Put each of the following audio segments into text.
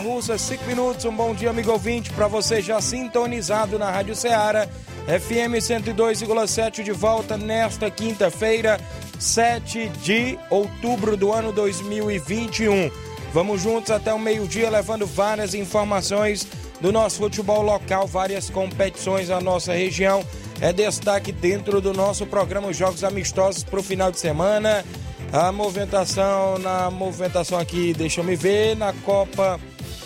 Russa, 5 minutos. Um bom dia, amigo ouvinte, para você já sintonizado na Rádio Ceará, FM 102,7 de volta nesta quinta-feira, 7 de outubro do ano 2021. Vamos juntos até o meio-dia levando várias informações do nosso futebol local, várias competições na nossa região. É destaque dentro do nosso programa Jogos Amistosos para o final de semana. A movimentação, na movimentação aqui, deixa eu me ver, na Copa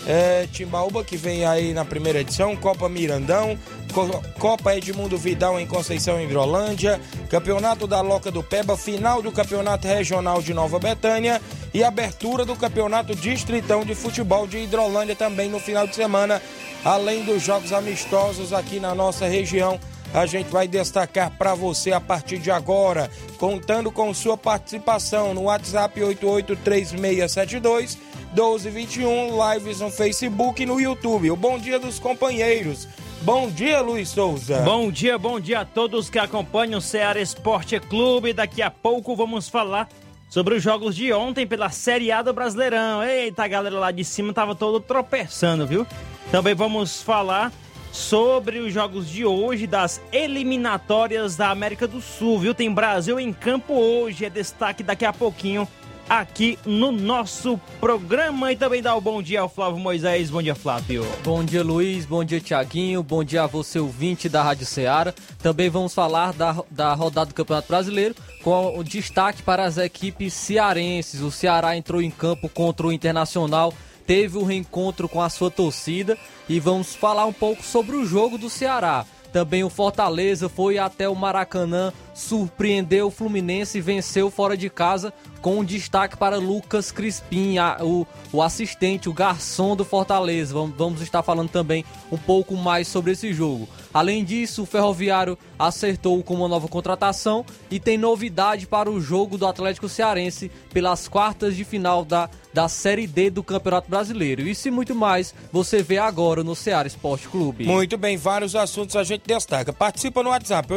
é, Timbaúba, que vem aí na primeira edição, Copa Mirandão, Co Copa Edmundo Vidal em Conceição, Hidrolândia, Campeonato da Loca do Peba, final do Campeonato Regional de Nova Betânia e abertura do Campeonato Distritão de Futebol de Hidrolândia também no final de semana, além dos jogos amistosos aqui na nossa região a gente vai destacar para você a partir de agora, contando com sua participação no WhatsApp 883672 1221, lives no Facebook e no YouTube. O bom dia dos companheiros. Bom dia, Luiz Souza. Bom dia, bom dia a todos que acompanham o Ceará Esporte Clube. Daqui a pouco vamos falar sobre os jogos de ontem pela Série A do Brasileirão. Eita, a galera lá de cima tava todo tropeçando, viu? Também vamos falar sobre os jogos de hoje das eliminatórias da América do Sul, viu? Tem Brasil em campo hoje, é destaque daqui a pouquinho aqui no nosso programa e também dá o bom dia ao Flávio Moisés. Bom dia, Flávio. Bom dia, Luiz. Bom dia, Tiaguinho. Bom dia a você, ouvinte da Rádio Ceará. Também vamos falar da, da rodada do Campeonato Brasileiro com o destaque para as equipes cearenses. O Ceará entrou em campo contra o Internacional teve o um reencontro com a sua torcida e vamos falar um pouco sobre o jogo do Ceará. Também o Fortaleza foi até o Maracanã, surpreendeu o Fluminense e venceu fora de casa com destaque para Lucas Crispim, a, o, o assistente, o garçom do Fortaleza. Vamos, vamos estar falando também um pouco mais sobre esse jogo. Além disso, o Ferroviário acertou com uma nova contratação e tem novidade para o jogo do Atlético Cearense pelas quartas de final da, da Série D do Campeonato Brasileiro. Isso e muito mais você vê agora no Ceará Esporte Clube. Muito bem, vários assuntos a gente destaca. Participa no WhatsApp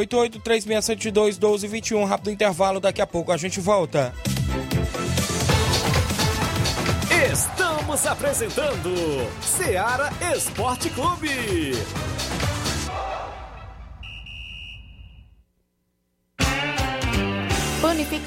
8836721221, rápido intervalo, daqui a pouco a gente volta. Estamos apresentando Ceará Esporte Clube.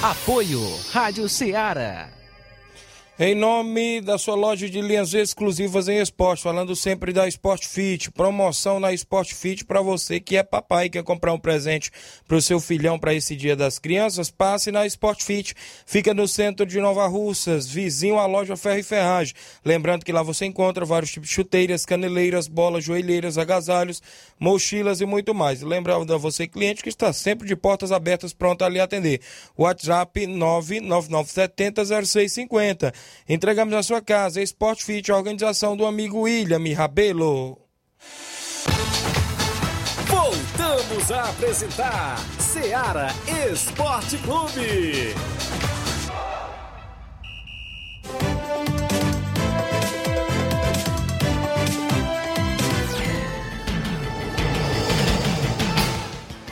Apoio Rádio Ceará. Em nome da sua loja de linhas exclusivas em esporte, falando sempre da Sport Fit, promoção na Sport Fit para você que é papai e quer comprar um presente para o seu filhão para esse Dia das Crianças, passe na Sport Fit, fica no centro de Nova Russas, vizinho à loja Ferro e Ferragem. Lembrando que lá você encontra vários tipos de chuteiras, caneleiras, bolas, joelheiras, agasalhos, mochilas e muito mais. Lembrando a você cliente que está sempre de portas abertas pronto a lhe atender. WhatsApp 999700650. Entregamos na sua casa. Sport Fit, a organização do amigo William Rabelo. Voltamos a apresentar Seara Esporte Clube.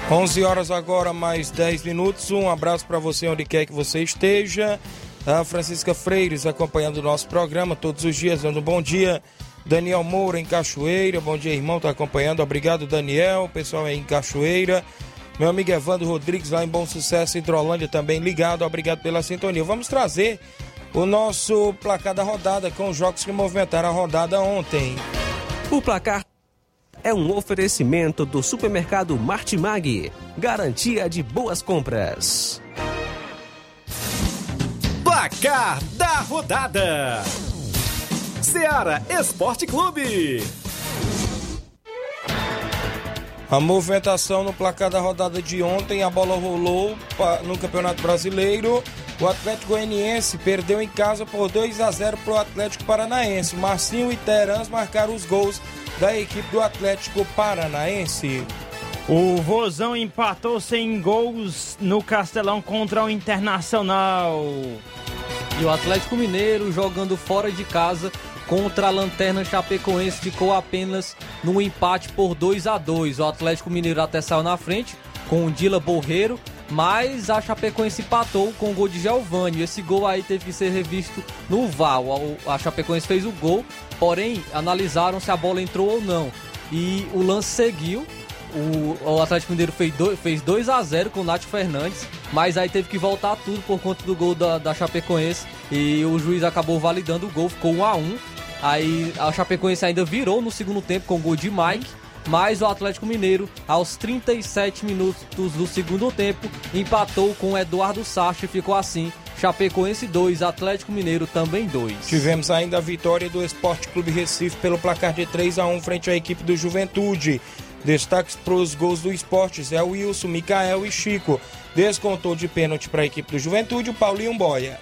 Onze horas agora, mais 10 minutos. Um abraço para você onde quer que você esteja. A Francisca Freires acompanhando o nosso programa todos os dias, dando um bom dia. Daniel Moura em Cachoeira, bom dia irmão, tá acompanhando. Obrigado Daniel, pessoal aí em Cachoeira. Meu amigo Evandro Rodrigues lá em Bom Sucesso, Hidrolândia também ligado, obrigado pela sintonia. Vamos trazer o nosso placar da rodada com os jogos que movimentaram a rodada ontem. O placar é um oferecimento do supermercado Martimag, garantia de boas compras. Placar da rodada: Seara Esporte Clube. A movimentação no placar da rodada de ontem, a bola rolou no Campeonato Brasileiro. O Atlético Goianiense perdeu em casa por 2 a 0 para o Atlético Paranaense. Marcinho e Terans marcaram os gols da equipe do Atlético Paranaense. O Vozão empatou sem gols no Castelão contra o Internacional. E o Atlético Mineiro jogando fora de casa contra a Lanterna Chapecoense ficou apenas no empate por 2 a 2 O Atlético Mineiro até saiu na frente com o Dila Borreiro, mas a Chapecoense empatou com o gol de Giovanni. Esse gol aí teve que ser revisto no VAR. A Chapecoense fez o gol, porém analisaram se a bola entrou ou não. E o lance seguiu. O, o Atlético Mineiro fez 2 fez dois a 0 com o Nath Fernandes, mas aí teve que voltar tudo por conta do gol da, da Chapecoense. E o juiz acabou validando o gol, ficou 1 a 1 Aí a Chapecoense ainda virou no segundo tempo com o gol de Mike. Mas o Atlético Mineiro, aos 37 minutos do segundo tempo, empatou com o Eduardo Sacha e ficou assim. Chapecoense 2, Atlético Mineiro também 2. Tivemos ainda a vitória do Esporte Clube Recife pelo placar de 3 a 1 frente à equipe do Juventude. Destaques para os gols do esporte, Zé Wilson, Micael e Chico. Descontou de pênalti para a equipe do Juventude o Paulinho Boia.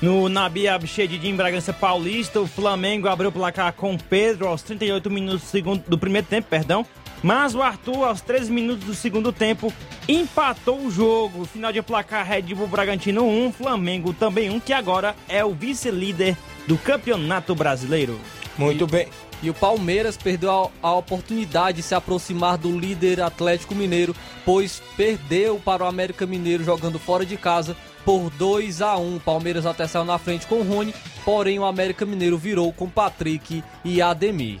No Nabi Abchedid em Bragança Paulista, o Flamengo abriu o placar com Pedro aos 38 minutos do, segundo, do primeiro tempo, perdão. Mas o Arthur, aos 13 minutos do segundo tempo, empatou o jogo. Final de placar Red Bull Bragantino 1, Flamengo também 1, que agora é o vice-líder do Campeonato Brasileiro. Muito e, bem. E o Palmeiras perdeu a, a, oportunidade de se aproximar do líder Atlético Mineiro, pois perdeu para o América Mineiro jogando fora de casa por 2 a 1 Palmeiras até saiu na frente com o Rony, porém o América Mineiro virou com Patrick e Ademir.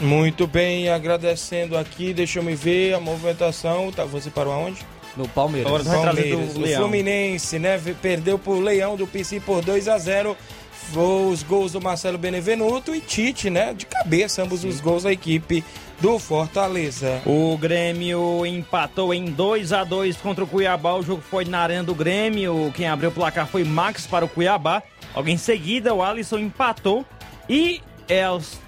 Muito bem, agradecendo aqui, deixa eu me ver a movimentação. Tá, você parou aonde? No Palmeiras. Agora Palmeiras. O Fluminense, né? Perdeu pro Leão do PC por 2 a 0 os gols do Marcelo Benevenuto e Tite, né? De cabeça, ambos Sim. os gols da equipe do Fortaleza. O Grêmio empatou em 2 a 2 contra o Cuiabá. O jogo foi na arena do Grêmio. Quem abriu o placar foi Max para o Cuiabá. Logo em seguida, o Alisson empatou. E é, aos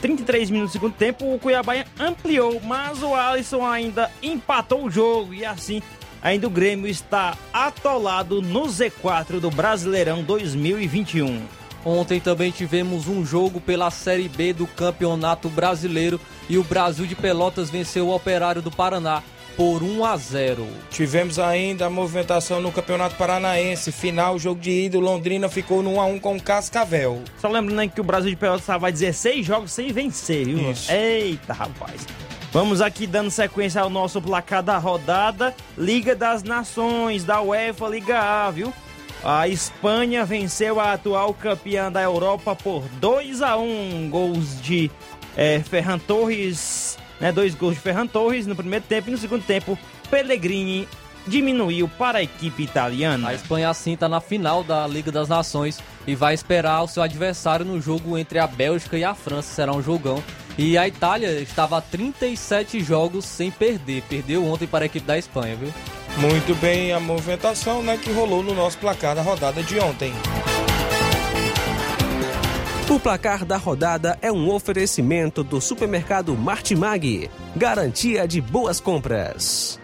33 minutos do segundo tempo, o Cuiabá ampliou. Mas o Alisson ainda empatou o jogo. E assim, ainda o Grêmio está atolado no Z4 do Brasileirão 2021. Ontem também tivemos um jogo pela Série B do Campeonato Brasileiro e o Brasil de Pelotas venceu o Operário do Paraná por 1 a 0. Tivemos ainda a movimentação no Campeonato Paranaense. Final, jogo de ida, Londrina ficou no 1 a 1 com o Cascavel. Só lembrando que o Brasil de Pelotas estava 16 jogos sem vencer, viu? Isso. Eita, rapaz. Vamos aqui dando sequência ao nosso placar da rodada. Liga das Nações, da UEFA Liga A, viu? A Espanha venceu a atual campeã da Europa por 2 a 1 gols de é, Ferran Torres, né, dois gols de Ferran Torres no primeiro tempo e no segundo tempo Pellegrini diminuiu para a equipe italiana? A Espanha assim está na final da Liga das Nações e vai esperar o seu adversário no jogo entre a Bélgica e a França. Será um jogão. E a Itália estava a 37 jogos sem perder. Perdeu ontem para a equipe da Espanha, viu? Muito bem a movimentação né, que rolou no nosso placar da rodada de ontem. O placar da rodada é um oferecimento do supermercado Martimag. Garantia de boas compras.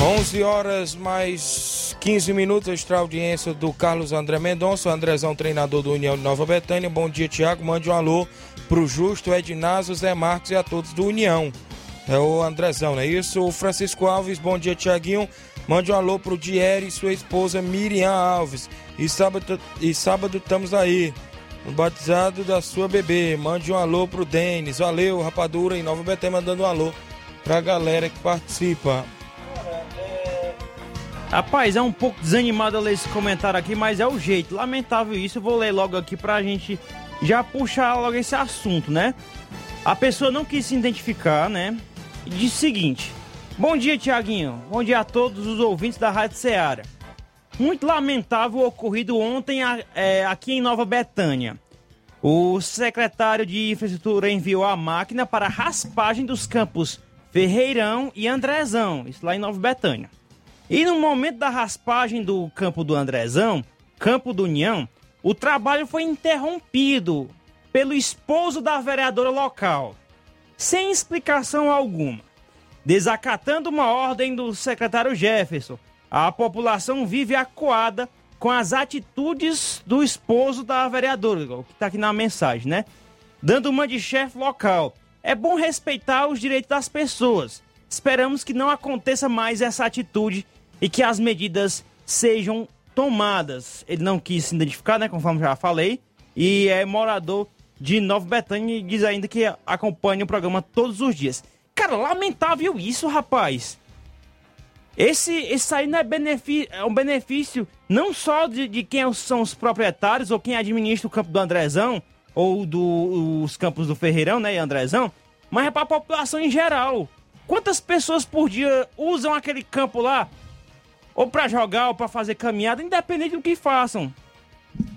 Onze horas mais 15 minutos, extra audiência do Carlos André Mendonça, Andrezão, treinador do União de Nova Betânia. Bom dia, Tiago. Mande um alô pro Justo, Ednazio, Zé Marcos e a todos do União. É o Andrezão, não é isso? O Francisco Alves, bom dia, Tiaguinho. Mande um alô pro Dieri e sua esposa Miriam Alves. E sábado, e sábado estamos aí. No batizado da sua bebê. Mande um alô pro Denis. Valeu, Rapadura em Nova Betânia, mandando um alô pra galera que participa. Rapaz, é um pouco desanimado ler esse comentário aqui, mas é o jeito. Lamentável isso, eu vou ler logo aqui pra gente já puxar logo esse assunto, né? A pessoa não quis se identificar, né? E disse o seguinte: Bom dia, Tiaguinho. Bom dia a todos os ouvintes da Rádio Ceará. Muito lamentável o ocorrido ontem é, aqui em Nova Betânia. O secretário de Infraestrutura enviou a máquina para a raspagem dos campos Ferreirão e Andrezão, isso lá em Nova Betânia. E no momento da raspagem do campo do Andrezão, campo do União, o trabalho foi interrompido pelo esposo da vereadora local, sem explicação alguma. Desacatando uma ordem do secretário Jefferson, a população vive acuada com as atitudes do esposo da vereadora, o que está aqui na mensagem, né? Dando uma de chefe local. É bom respeitar os direitos das pessoas. Esperamos que não aconteça mais essa atitude e que as medidas sejam tomadas. Ele não quis se identificar, né, conforme já falei, e é morador de Nova Betânia e diz ainda que acompanha o programa todos os dias. Cara, lamentável isso, rapaz. Esse, esse aí não é, benefício, é um benefício não só de, de quem são os proprietários ou quem administra o campo do Andrezão ou do, os campos do Ferreirão, né, e Andrezão, mas é para a população em geral. Quantas pessoas por dia usam aquele campo lá ou para jogar, ou para fazer caminhada, independente do que façam.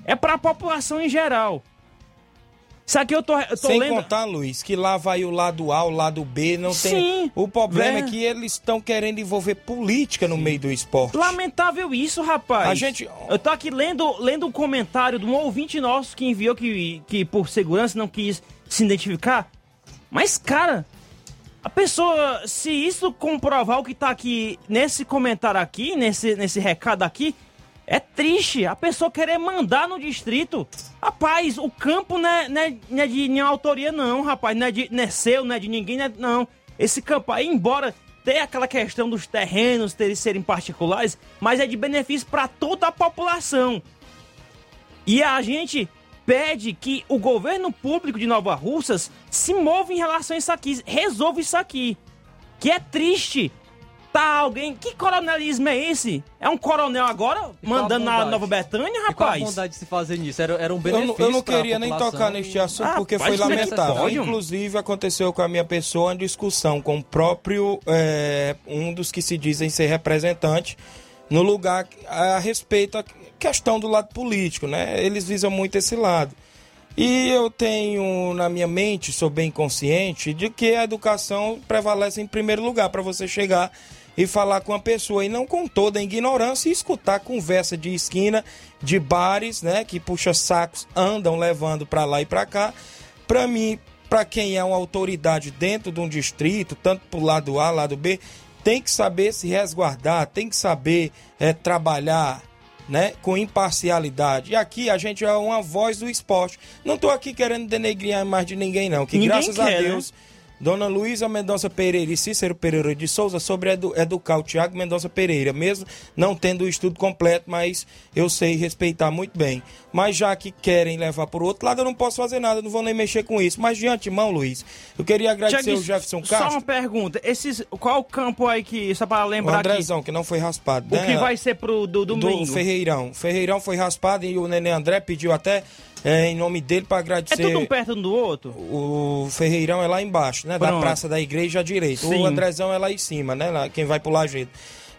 É para a população em geral. Isso aqui eu tô, eu tô Sem lendo... contar, Luiz, que lá vai o lado A, o lado B, não Sim, tem. O problema é. é que eles estão querendo envolver política no meio do esporte. Lamentável isso, rapaz. A gente- Eu tô aqui lendo, lendo um comentário de um ouvinte nosso que enviou que, que por segurança não quis se identificar. Mas, cara, a pessoa, se isso comprovar o que tá aqui nesse comentário aqui, nesse, nesse recado aqui, é triste a pessoa querer mandar no distrito. Rapaz, o campo não é, não é- não é de nenhuma autoria, não, rapaz. Não é, de, não é seu, não é de ninguém, não, é- não. Esse campo aí, embora tenha aquela questão dos terrenos terem serem particulares, mas é de benefício para toda a população. E a gente pede que o governo público de Nova Russas se mova em relação a isso aqui, resolva isso aqui. Que é triste. Tá alguém. Que coronelismo é esse? É um coronel agora mandando na? Nova Betânia, E qual a rapaz? vontade de se fazer nisso? Era, era um Eu benefício não, eu não queria nem tocar neste assunto Ah, porque foi é lamentável. Inclusive, aconteceu com a minha pessoa uma discussão com o próprio, é, um dos que se dizem ser representante, no lugar a respeito questão do lado político, né? Eles visam muito esse lado. E eu tenho na minha mente, sou bem consciente, de que a educação prevalece em primeiro lugar para você chegar e falar com a pessoa e não com toda a ignorância e escutar conversa de esquina, de bares, né, que puxa sacos, andam levando para lá e para cá. Para mim, para quem é uma autoridade dentro de um distrito, tanto pro lado A, lado B, tem que saber se resguardar, tem que saber é, trabalhar né, com imparcialidade. E aqui a gente é uma voz do esporte. Não estou aqui querendo denegrir imagem de ninguém, não. Que Ninguém graças quer, a né? Dona Luísa Mendonça Pereira e Cícero Pereira de Souza sobre edu educar o Tiago Mendonça Pereira, mesmo não tendo o estudo completo, mas eu sei respeitar muito bem. Mas já que querem levar por outro lado, eu não posso fazer nada, não vou nem mexer com isso. Mas de antemão, Luiz, eu queria agradecer Tiago, o Jefferson Só Castro, uma pergunta. Esses, qual o campo aí que, só para o lembrar aqui, Andrezão, que não foi raspado. o né? que vai ser pro do domingo? Do Ferreirão. Ferreirão foi raspado e o Nenê André pediu até é, em nome dele para É agradecer. tudo um perto um do outro? O Ferreirão é lá embaixo, né? Da Pronto. Praça da Igreja à direita. Sim. O Andrezão é lá em cima, né? Lá, quem vai pro Lajeito.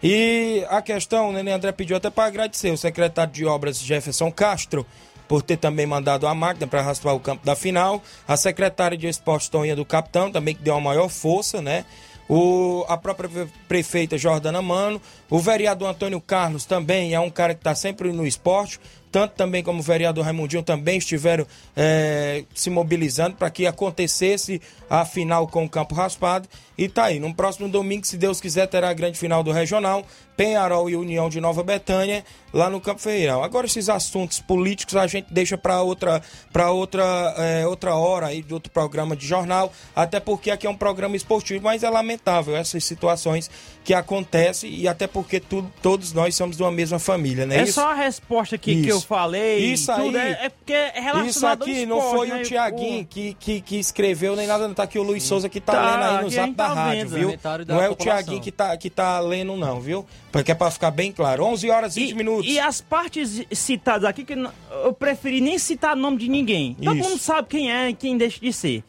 E a questão, o Nenê André pediu até para agradecer o secretário de Obras Jefferson Castro por ter também mandado a máquina para raspar o campo da final. A secretária de Esportes Toninha do Capitão também que deu uma maior força, né? O, a própria pre- prefeita Jordana Mano, o vereador Antônio Carlos também é um cara que está sempre no esporte, tanto também como o vereador Raimundinho também estiveram eh, se mobilizando para que acontecesse a final com o campo raspado. E tá aí, no próximo domingo, se Deus quiser, terá a grande final do Regional, Penharol e União de Nova Betânia, lá no Campo Ferreirão. Agora, esses assuntos políticos a gente deixa para outra, pra outra, eh, outra hora aí de outro programa de jornal, até porque aqui é um programa esportivo, mas é lamentável essas situações que acontecem e até porque tudo, todos nós somos de uma mesma família, né? É Isso- só a resposta aqui que Isso. Eu falei. Isso tudo aí- É, é porque é relacionado Isso aqui esporte, não foi né? o Tiaguinho que, que, que escreveu nem nada, não. Tá aqui o Luiz Souza que tá, Tá, lendo aí no zap gente da tá rádio, vendo, viu? da Não é o. Tiaguinho que tá, que tá lendo, não, viu? Porque é pra ficar bem claro. 11 horas e 20 minutos. E as partes citadas aqui, que eu preferi nem citar nome de ninguém. Todo Isso. mundo sabe quem é e quem deixa de ser.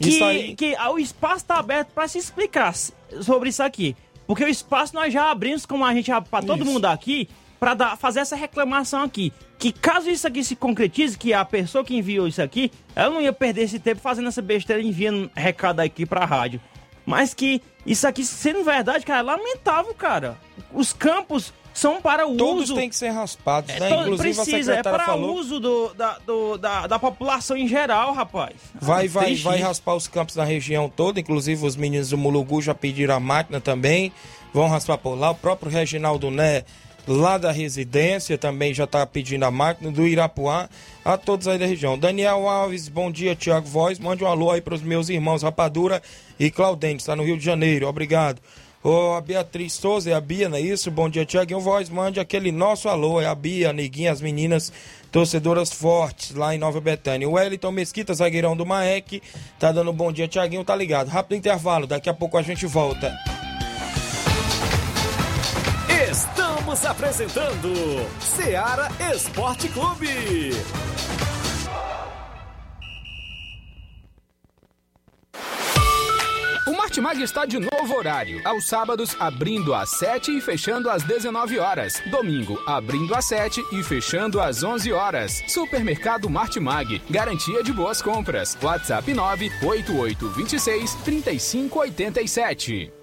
Que, Isso aí. que o espaço está aberto para se explicar sobre isso aqui. Porque o espaço nós já abrimos, como a gente para todo Isso. mundo aqui, para fazer essa reclamação aqui. Que caso isso aqui se concretize, que a pessoa que enviou isso aqui, ela não ia perder esse tempo fazendo essa besteira enviando recado aqui pra rádio. Mas que isso aqui, sendo verdade, cara, é lamentável, cara. Os campos são para o Todos uso. têm que ser raspados, né? Então, Inclusive precisa, é para falou. uso do, da, do- da, da população em geral, rapaz. Vai, Ah, vai, triste vai raspar os campos na região toda, inclusive os meninos do Mulugu já pediram a máquina também, vão raspar por lá. O próprio Reginaldo Né, lá da residência, também já está pedindo a máquina, do Irapuá, a todos aí da região. Daniel Alves, bom dia, Tiago Voz, mande um alô aí para os meus irmãos Rapadura e Claudente, está no Rio de Janeiro, obrigado. Ô, a Beatriz Souza, é a Bia, não é isso? Bom dia, Tiaguinho Voz, mande aquele nosso alô, é a Bia, Neguinha, as meninas torcedoras fortes lá em Nova Betânia. O Wellington Mesquita, zagueirão do Maek, tá dando um bom dia, Tiaguinho, tá ligado. Rápido intervalo, daqui a pouco a gente volta. Estamos apresentando Seara Esporte Clube. O Martimag está de novo horário. Aos sábados, abrindo às 7 e fechando às 19 horas. Domingo, abrindo às 7 e fechando às 11 horas. Supermercado Martimag. Garantia de boas compras. WhatsApp 98826 3587.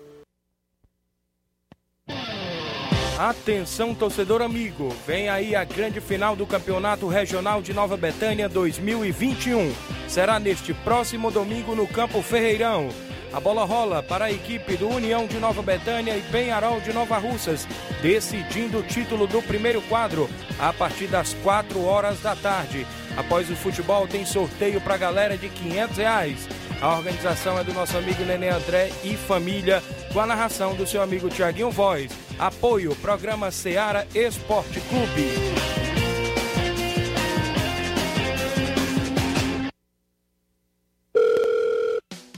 Atenção, torcedor amigo, vem aí a grande final do Campeonato Regional de Nova Betânia 2021. Será neste próximo domingo no Campo Ferreirão. A bola rola para a equipe do União de Nova Betânia e Penharol de Nova Russas, decidindo o título do primeiro quadro a partir das 4 horas da tarde. Após o futebol, tem sorteio para a galera de 500 reais. A organização é do nosso amigo Nenê André e família, com a narração do seu amigo Tiaguinho Voz. Apoio, programa Seara Esporte Clube.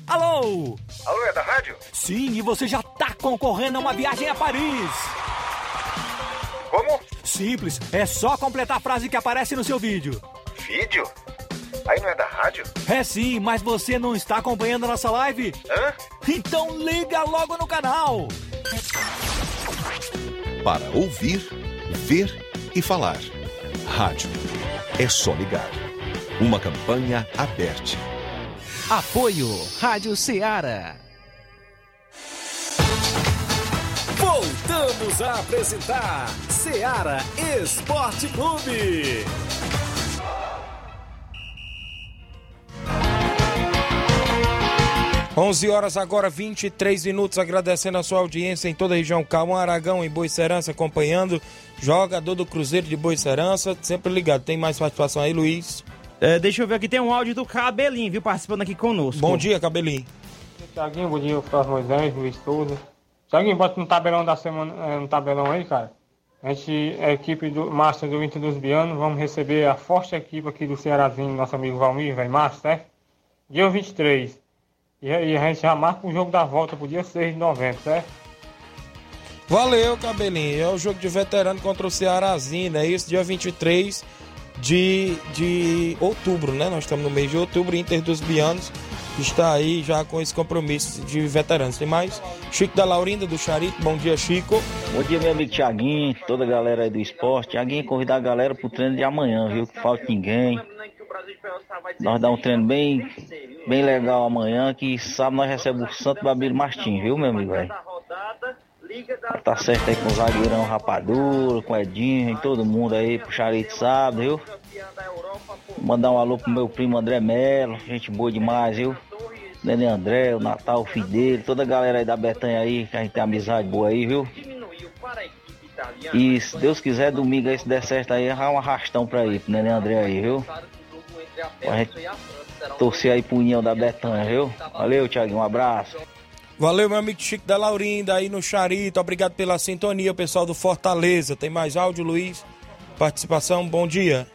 Alô? Alô, é da rádio? Sim, e você já tá concorrendo a uma viagem a Paris. Como? Simples, é só completar a frase que aparece no seu vídeo. Vídeo? Aí não é da rádio? É sim, mas você não está acompanhando a nossa live? Hã? Então liga logo no canal. Para ouvir, ver e falar. Rádio. É só ligar. Uma campanha aberta. Apoio Rádio Ceará. Voltamos a apresentar Seara Esporte Clube. 11 horas agora, 23 minutos, agradecendo a sua audiência em toda a região. Calma Aragão em Boicerança acompanhando. Jogador do Cruzeiro de Boicerança, sempre ligado. Tem mais participação aí, Luiz? É, deixa eu ver aqui, tem um áudio do Cabelinho, viu, participando aqui conosco. Bom dia, Cabelinho. Tiaguinho, bom dia, Flávio Moisés, Luiz Souza. Tiaguinho, bota no tabelão da semana, é, no tabelão aí, cara. A gente, a equipe do Master do Inter dos Bianos, vamos receber a forte equipe aqui do Cearazinho, nosso amigo Valmir, velho Márcio, certo? Dia 23. E, a- e a gente já marca o jogo da volta pro dia 6 de novembro, certo? Valeu, Cabelinho. É o jogo de veterano contra o Cearazinho, é isso? Dia 23. de, de outubro, né? Nós estamos no mês de outubro, Inter dos Bianos está aí já com esse compromisso de veteranos. Tem mais? Chico da Laurinda, do Charito. Bom dia, Chico. Bom dia, meu amigo Tiaguinho, toda a galera aí do esporte. Tiaguinho, convidar a galera pro treino de amanhã, viu? Que falta ninguém. Nós dá um treino bem, bem legal amanhã, que sábado nós recebemos o Santo Babilo Martins, viu, meu amigo, velho? Tá certo aí com o zagueirão Rapadura, com o Edinho, e todo mundo aí pro Charito sábado, viu? Mandar um alô pro meu primo André Melo, gente boa demais, viu? Nenê André, o Natal, o filho dele, toda a galera aí da Betanha aí, que a gente tem amizade boa aí, viu? E se Deus quiser, domingo aí, se der certo aí, arrumar um arrastão pra ir, pro Nenê André aí, viu? Pra gente torcer aí pro União da Betanha, viu? Valeu, Thiaguinho, um abraço. Valeu, meu amigo Chico da Laurinda aí no Charito. Obrigado pela sintonia, pessoal do Fortaleza. Tem mais áudio, Luiz? Participação, bom dia.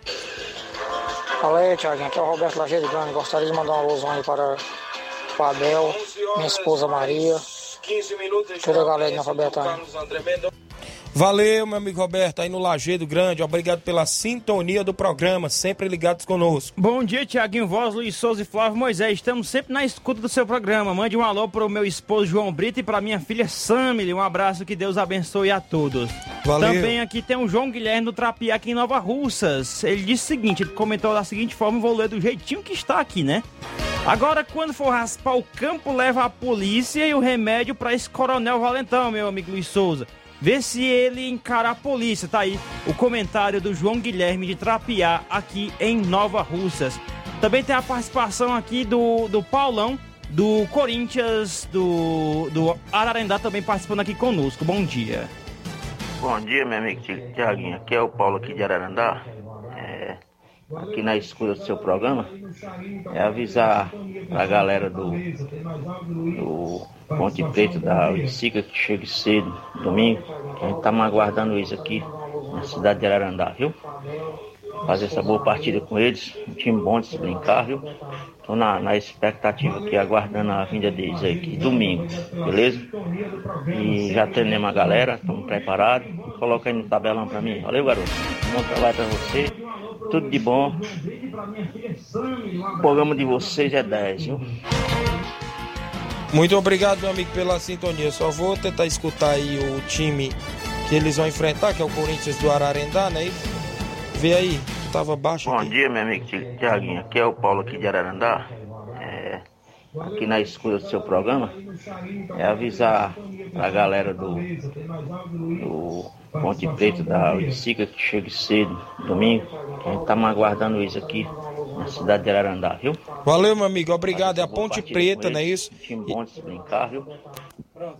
Fala aí, Thiaguinho. Aqui é o Roberto Lajeiro Grande. Gostaria de mandar uma alusão aí para o Abel, minha esposa Maria, toda a galera de Nova Betânia. Valeu, meu amigo Roberto, aí no Lagedo Grande. Obrigado pela sintonia do programa, sempre ligados conosco. Bom dia, Tiaguinho Voz, Luiz Souza e Flávio Moisés. Estamos sempre na escuta do seu programa. Mande um alô para o meu esposo João Brito e para minha filha Samile. Um abraço, que Deus abençoe a todos. Valeu. Também aqui tem o João Guilherme do Trapiá aqui em Nova Russas. Ele disse o seguinte, ele comentou da seguinte forma, vou ler do jeitinho que está aqui, né? Agora, quando for raspar o campo, leva a polícia e o remédio para esse coronel Valentão, meu amigo Luiz Souza. Vê se ele encara a polícia. Tá aí o comentário do João Guilherme de Trapiá, aqui em Nova Russas. Também tem a participação aqui do, do Paulão, do Corinthians, do, do Ararendá, também participando aqui conosco. Bom dia. Bom dia, meu amigo Tiaguinho. Aqui é o Paulo aqui de Ararendá. É, aqui na escuta do seu programa. É avisar a galera do, do Ponte Preta da Oiticica que chegue cedo, domingo. A gente tá aguardando isso aqui na cidade de Ararandá, viu? Fazer essa boa partida com eles. Um time bom de se brincar, viu? Tô na, na expectativa aqui, aguardando a vinda deles aí aqui, domingo, beleza? E já treinamos a galera, estamos preparados. Coloca aí no tabelão pra mim. Valeu, garoto. Bom trabalho pra você. Tudo de bom. O programa de vocês é 10, viu? Muito obrigado, meu amigo, pela sintonia. Só vou tentar escutar aí o time que eles vão enfrentar, que é o Corinthians do Ararendá, né? Vê aí, tava baixo Bom aqui. dia, meu amigo Tiaguinho. Aqui é o Paulo aqui de Ararandá. É, aqui na escuta do seu programa. É avisar a galera do, do Ponte Preta da Oiticica que chegue cedo, domingo. A gente tá aguardando isso aqui na cidade de Ararandá, viu? Valeu, meu amigo, obrigado. É a Ponte Preta, não é isso? Time bom de se brincar, viu?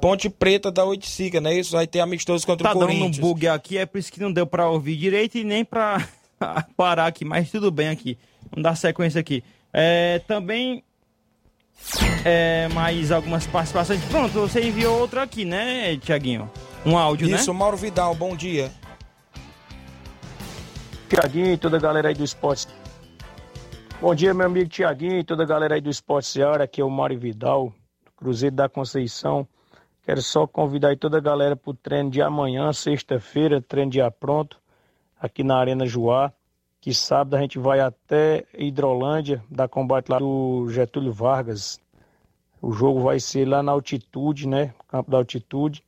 Ponte Preta da Oiticica, não é isso? Vai ter amistoso contra Tá o dando um Corinthians. bug aqui, é por isso que não deu pra ouvir direito e nem pra parar aqui, mas tudo bem aqui. Vamos dar sequência aqui. É, também é, mais algumas participações. Pronto, você enviou outro aqui, né, Tiaguinho? Um áudio, né? Isso, Mauro Vidal, bom dia. Tiaguinho e toda a galera aí do esporte. Bom dia, meu amigo Tiaguinho e toda a galera aí do Esporte Seara. Aqui é o Mário Vidal, Cruzeiro da Conceição. Quero só convidar aí toda a galera para o treino de amanhã, sexta-feira, treino dia pronto, aqui na Arena Joá. Que sábado a gente vai até Hidrolândia, dar combate lá do Getúlio Vargas. O jogo vai ser lá na altitude, né? Campo da altitude.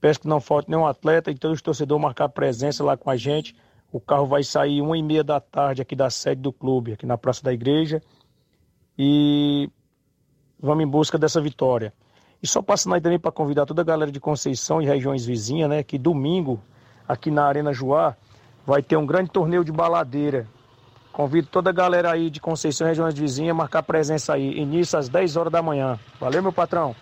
Peço que não falte nenhum atleta e todos os torcedores marcar presença lá com a gente. O carro vai sair uma e meia da tarde aqui da sede do clube, aqui na Praça da Igreja. E vamos em busca dessa vitória. E só passando aí também para convidar toda a galera de Conceição e regiões vizinhas, né? Que domingo, aqui na Arena Joá, vai ter um grande torneio de baladeira. Convido toda a galera aí de Conceição e regiões vizinhas a marcar presença aí. Início às 10 horas da manhã. Valeu, meu patrão.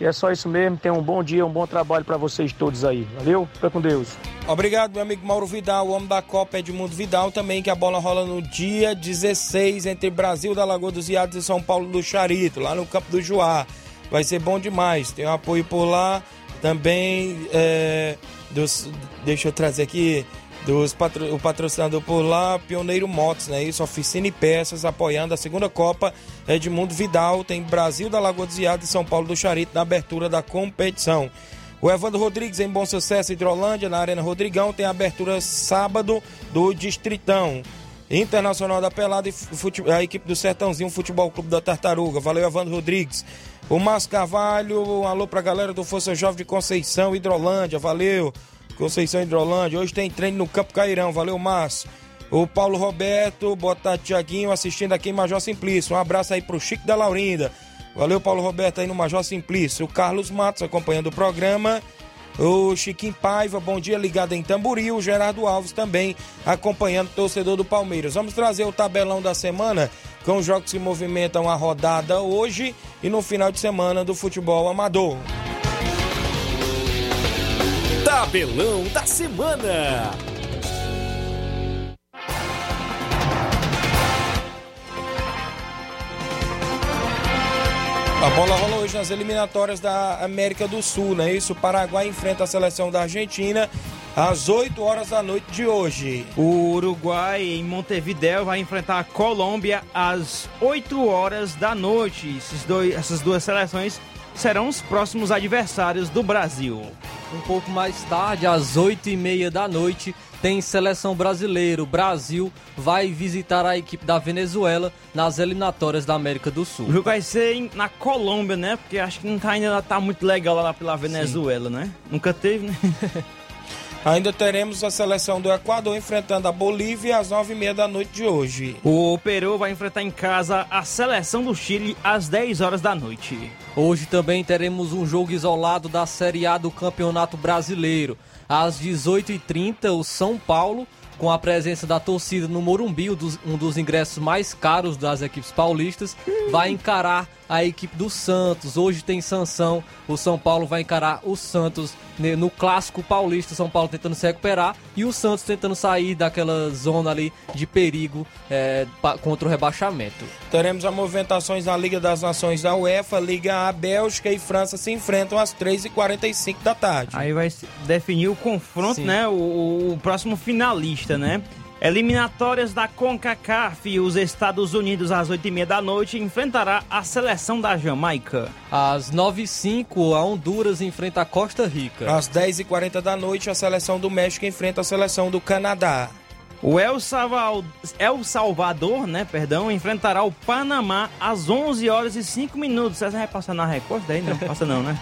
E é só isso mesmo. Tenham um bom dia, um bom trabalho para vocês todos aí. Valeu? Fica com Deus. Obrigado, meu amigo Mauro Vidal, o homem da Copa Edmundo Vidal também, que a bola rola no dia 16 entre Brasil da Lagoa dos Iados e São Paulo do Charito, lá no Campo do Juá. Vai ser bom demais. Tem um apoio por lá também. É, dos, deixa eu trazer aqui. Dos patro, o patrocinador por lá, Pioneiro Motos, né? Isso, oficina e peças apoiando a segunda Copa Edmundo Vidal. Tem Brasil da Lagoa dos Iados e São Paulo do Charito na abertura da competição. O Evandro Rodrigues em Bom Sucesso, Hidrolândia, na Arena Rodrigão, tem a abertura sábado do Distritão. Internacional da Pelada e a equipe do Sertãozinho Futebol Clube da Tartaruga. Valeu, Evandro Rodrigues. O Márcio Carvalho, um alô pra galera do Força Jovem de Conceição, Hidrolândia, valeu. Conceição Hidrolândia. Hoje tem treino no Campo Cairão, valeu, Márcio. O Paulo Roberto, bota Tiaguinho assistindo aqui em Major Simplício. Um abraço aí pro Chico da Laurinda. Valeu, Paulo Roberto aí no Major Simplício. O Carlos Matos acompanhando o programa. O Chiquinho Paiva, bom dia, ligado em Tamboril. O Gerardo Alves também acompanhando o torcedor do Palmeiras. Vamos trazer o tabelão da semana com os jogos que movimentam a rodada hoje e no final de semana do futebol amador. Tabelão da semana. A bola rola hoje nas eliminatórias da América do Sul, né? Isso, o Paraguai enfrenta a seleção da Argentina às 8 horas da noite de hoje. O Uruguai em Montevideo vai enfrentar a Colômbia às 8 horas da noite. Esses dois, essas duas seleções serão os próximos adversários do Brasil. Um pouco mais tarde, às 8 e meia da noite, tem seleção brasileira. O Brasil vai visitar a equipe da Venezuela nas eliminatórias da América do Sul. O jogo vai ser na Colômbia, né? Porque acho que não tá, ainda tá muito legal lá pela Venezuela, né? Nunca teve, né? Ainda teremos a seleção do Equador enfrentando a Bolívia às 9h30 da noite de hoje. O Peru vai enfrentar em casa a seleção do Chile às 10 horas da noite. Hoje também teremos um jogo isolado da Série A do Campeonato Brasileiro. Às 18h30, o São Paulo, com a presença da torcida no Morumbi, um dos, ingressos mais caros das equipes paulistas, vai encarar a equipe do Santos. Hoje tem sanção, o São Paulo vai encarar o Santos no clássico paulista. São Paulo tentando se recuperar e o Santos tentando sair daquela zona ali de perigo é, contra o rebaixamento. Teremos as movimentações na Liga das Nações da UEFA, Liga A, Bélgica e França se enfrentam às 3h45 da tarde. Aí vai definir o confronto, Sim. né? O, o próximo finalista, né? Eliminatórias da CONCACAF, os Estados Unidos às 8h30 da noite enfrentará a seleção da Jamaica. Às 9h05, a Honduras enfrenta a Costa Rica. Às 10h40 da noite, a seleção do México enfrenta a seleção do Canadá. O El, Salva- El Salvador, né, perdão, enfrentará o Panamá às 11 horas e 5 minutos. Você vai passar na Record daí? Não passa não, né?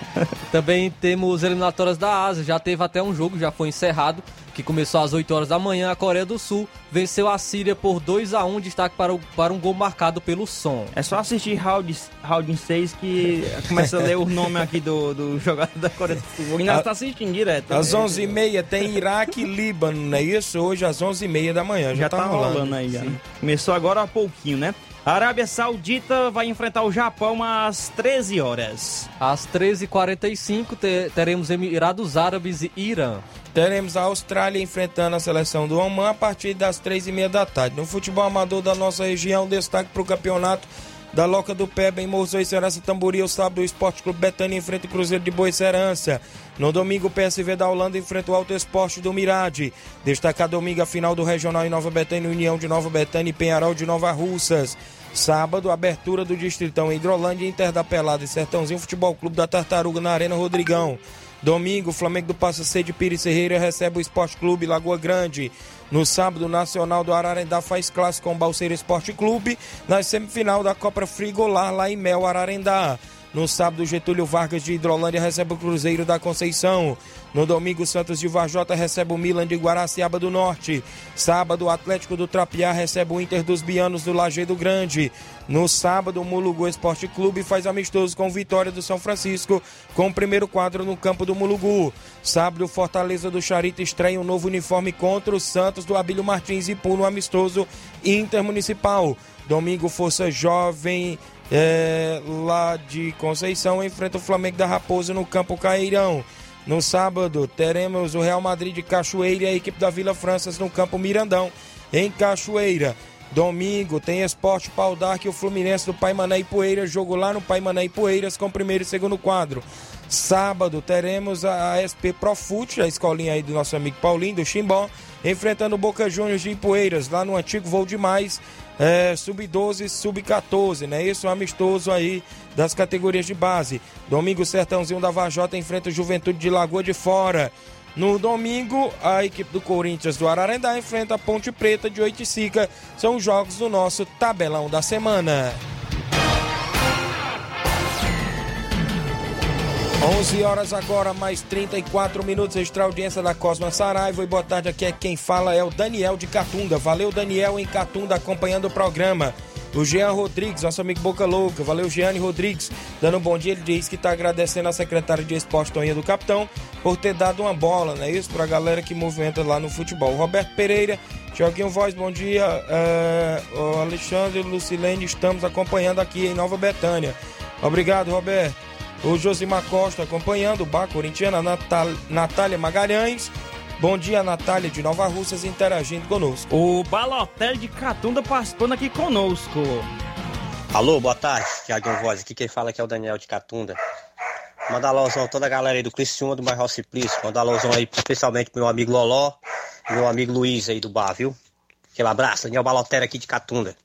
Também temos eliminatórias da Ásia. Já teve até um jogo, já foi encerrado, que começou às 8 horas da manhã. A Coreia do Sul venceu a Síria por 2 a 1 destaque para, o- para um gol marcado pelo som. É só assistir Round, round 6 que começa a ler o nome aqui do, do jogador da Coreia do Sul. O Inácio tá assistindo direto. Às 11h30 tem Iraque e Líbano, não é isso? Hoje às 11h30 da manhã. Já, Já tá rolando aí, já. Começou agora há pouquinho, né? A Arábia Saudita vai enfrentar o Japão às 13 horas. Às 13h45 te- teremos Emirados Árabes e Irã. Teremos a Austrália enfrentando a seleção do Oman a partir das três e meia da tarde. No futebol amador da nossa região, destaque para o campeonato da Loca do Peba em Morro e Serança Tamboril. Sábado, o Esporte Clube Betânia enfrenta o Cruzeiro de Boa Serança. No domingo, o PSV da Holanda enfrenta o Alto Esporte do Mirade. Destacar domingo a final do Regional em Nova Betânia, União de Nova Betânia e Penharol de Nova Russas. Sábado, abertura do Distritão em Hidrolândia, Inter da Pelada e Sertãozinho Futebol Clube da Tartaruga na Arena Rodrigão. Domingo, Flamengo do Passa C de Pires Ferreira recebe o Esporte Clube Lagoa Grande. No sábado, o Nacional do Ararendá faz clássico com o Balseiro Esporte Clube. Na semifinal da Copa Frigolar, lá em Mel, Ararendá. No sábado, Getúlio Vargas de Hidrolândia recebe o Cruzeiro da Conceição. No domingo, Santos de Varjota recebe o Milan de Guaraciaba do Norte. Sábado, o Atlético do Trapiá recebe o Inter dos Bianos do Lajeado Grande. No sábado, o Mulugu Esporte Clube faz amistoso com Vitória do São Francisco, com o primeiro quadro no campo do Mulugu. Sábado, o Fortaleza do Charita estreia um novo uniforme contra o Santos do Abílio Martins e pula um amistoso intermunicipal. Domingo, Força Jovem é, lá de Conceição enfrenta o Flamengo da Raposa no Campo Caeirão. No sábado, teremos o Real Madrid de Cachoeira e a equipe da Vila Franças no Campo Mirandão, em Cachoeira. Domingo tem Esporte Pau Dark e o Fluminense do Paimané e Poeiras, jogo lá no Paimané e Poeiras com primeiro e segundo quadro. Sábado teremos a SP Profute, a escolinha aí do nosso amigo Paulinho, do Chimbó, enfrentando o Boca Juniors de Ipueiras, lá no antigo Voo Demais, é, sub-12 e sub-14, né? Isso é um amistoso aí das categorias de base. Domingo, Sertãozinho da Vajota enfrenta o Juventude de Lagoa de Fora. No domingo, a equipe do Corinthians do Ararendá enfrenta a Ponte Preta de Oiticica. São os jogos do nosso tabelão da semana. 11 horas agora, mais 34 minutos, extra audiência da Cosma Saraiva. E boa tarde, aqui é quem fala é o Daniel de Catunda. Valeu, Daniel, em Catunda, acompanhando o programa. O Jean Rodrigues, nosso amigo Boca Louca. Valeu, Jeane Rodrigues. Dando um bom dia, ele diz que está agradecendo a secretária de esporte, Toninha do Capitão, por ter dado uma bola, né? Isso, para a galera que movimenta lá no futebol. Roberto Pereira, Joaquim Voz, bom dia. É, o Alexandre Lucilene, estamos acompanhando aqui em Nova Betânia. Obrigado, Roberto. O Josimar Costa acompanhando, o Bar Corintiana, Natal, Natália Magalhães. Bom dia, Natália de Nova Russas, interagindo conosco. O Balotelli de Catunda participando aqui conosco. Alô, boa tarde, Tiaguinho Voz. Aqui quem fala aqui é o Daniel de Catunda. Manda alusão a toda a galera aí do Criciúma, do Bairro Simplício. Manda alusão aí especialmente pro meu amigo Loló e meu amigo Luiz aí do bar, viu? Aquele abraço, Daniel Balotelli aqui de Catunda.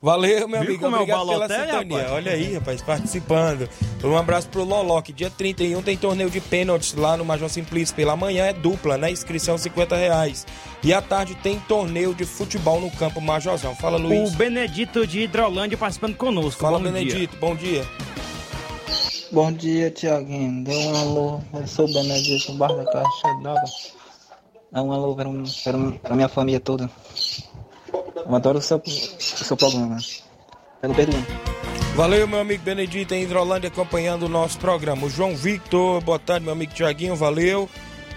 Valeu, meu Viu amigo. como é o Obrigado pela Balotelli, sintonia. rapaz? Olha aí, rapaz, participando. Um abraço pro Loló, que dia 31 tem torneio de pênaltis lá no Major Simplício. Pela manhã é dupla, né? Inscrição 50 reais. E à tarde tem torneio de futebol no campo Majorzão. Fala, Luiz. O Benedito de Hidrolândia participando conosco. Fala, Bom Benedito. Bom dia. Bom dia, Tiaguinho. Dê um alô. Eu sou o Benedito, bar da Caixa d'Água. Dá um alô para, um- para, um- para minha família toda. Eu adoro o seu, o seu programa. Eu não perdoa. Valeu, meu amigo Benedito em Hidrolândia acompanhando o nosso programa. O João Victor, boa tarde, meu amigo Tiaguinho, valeu.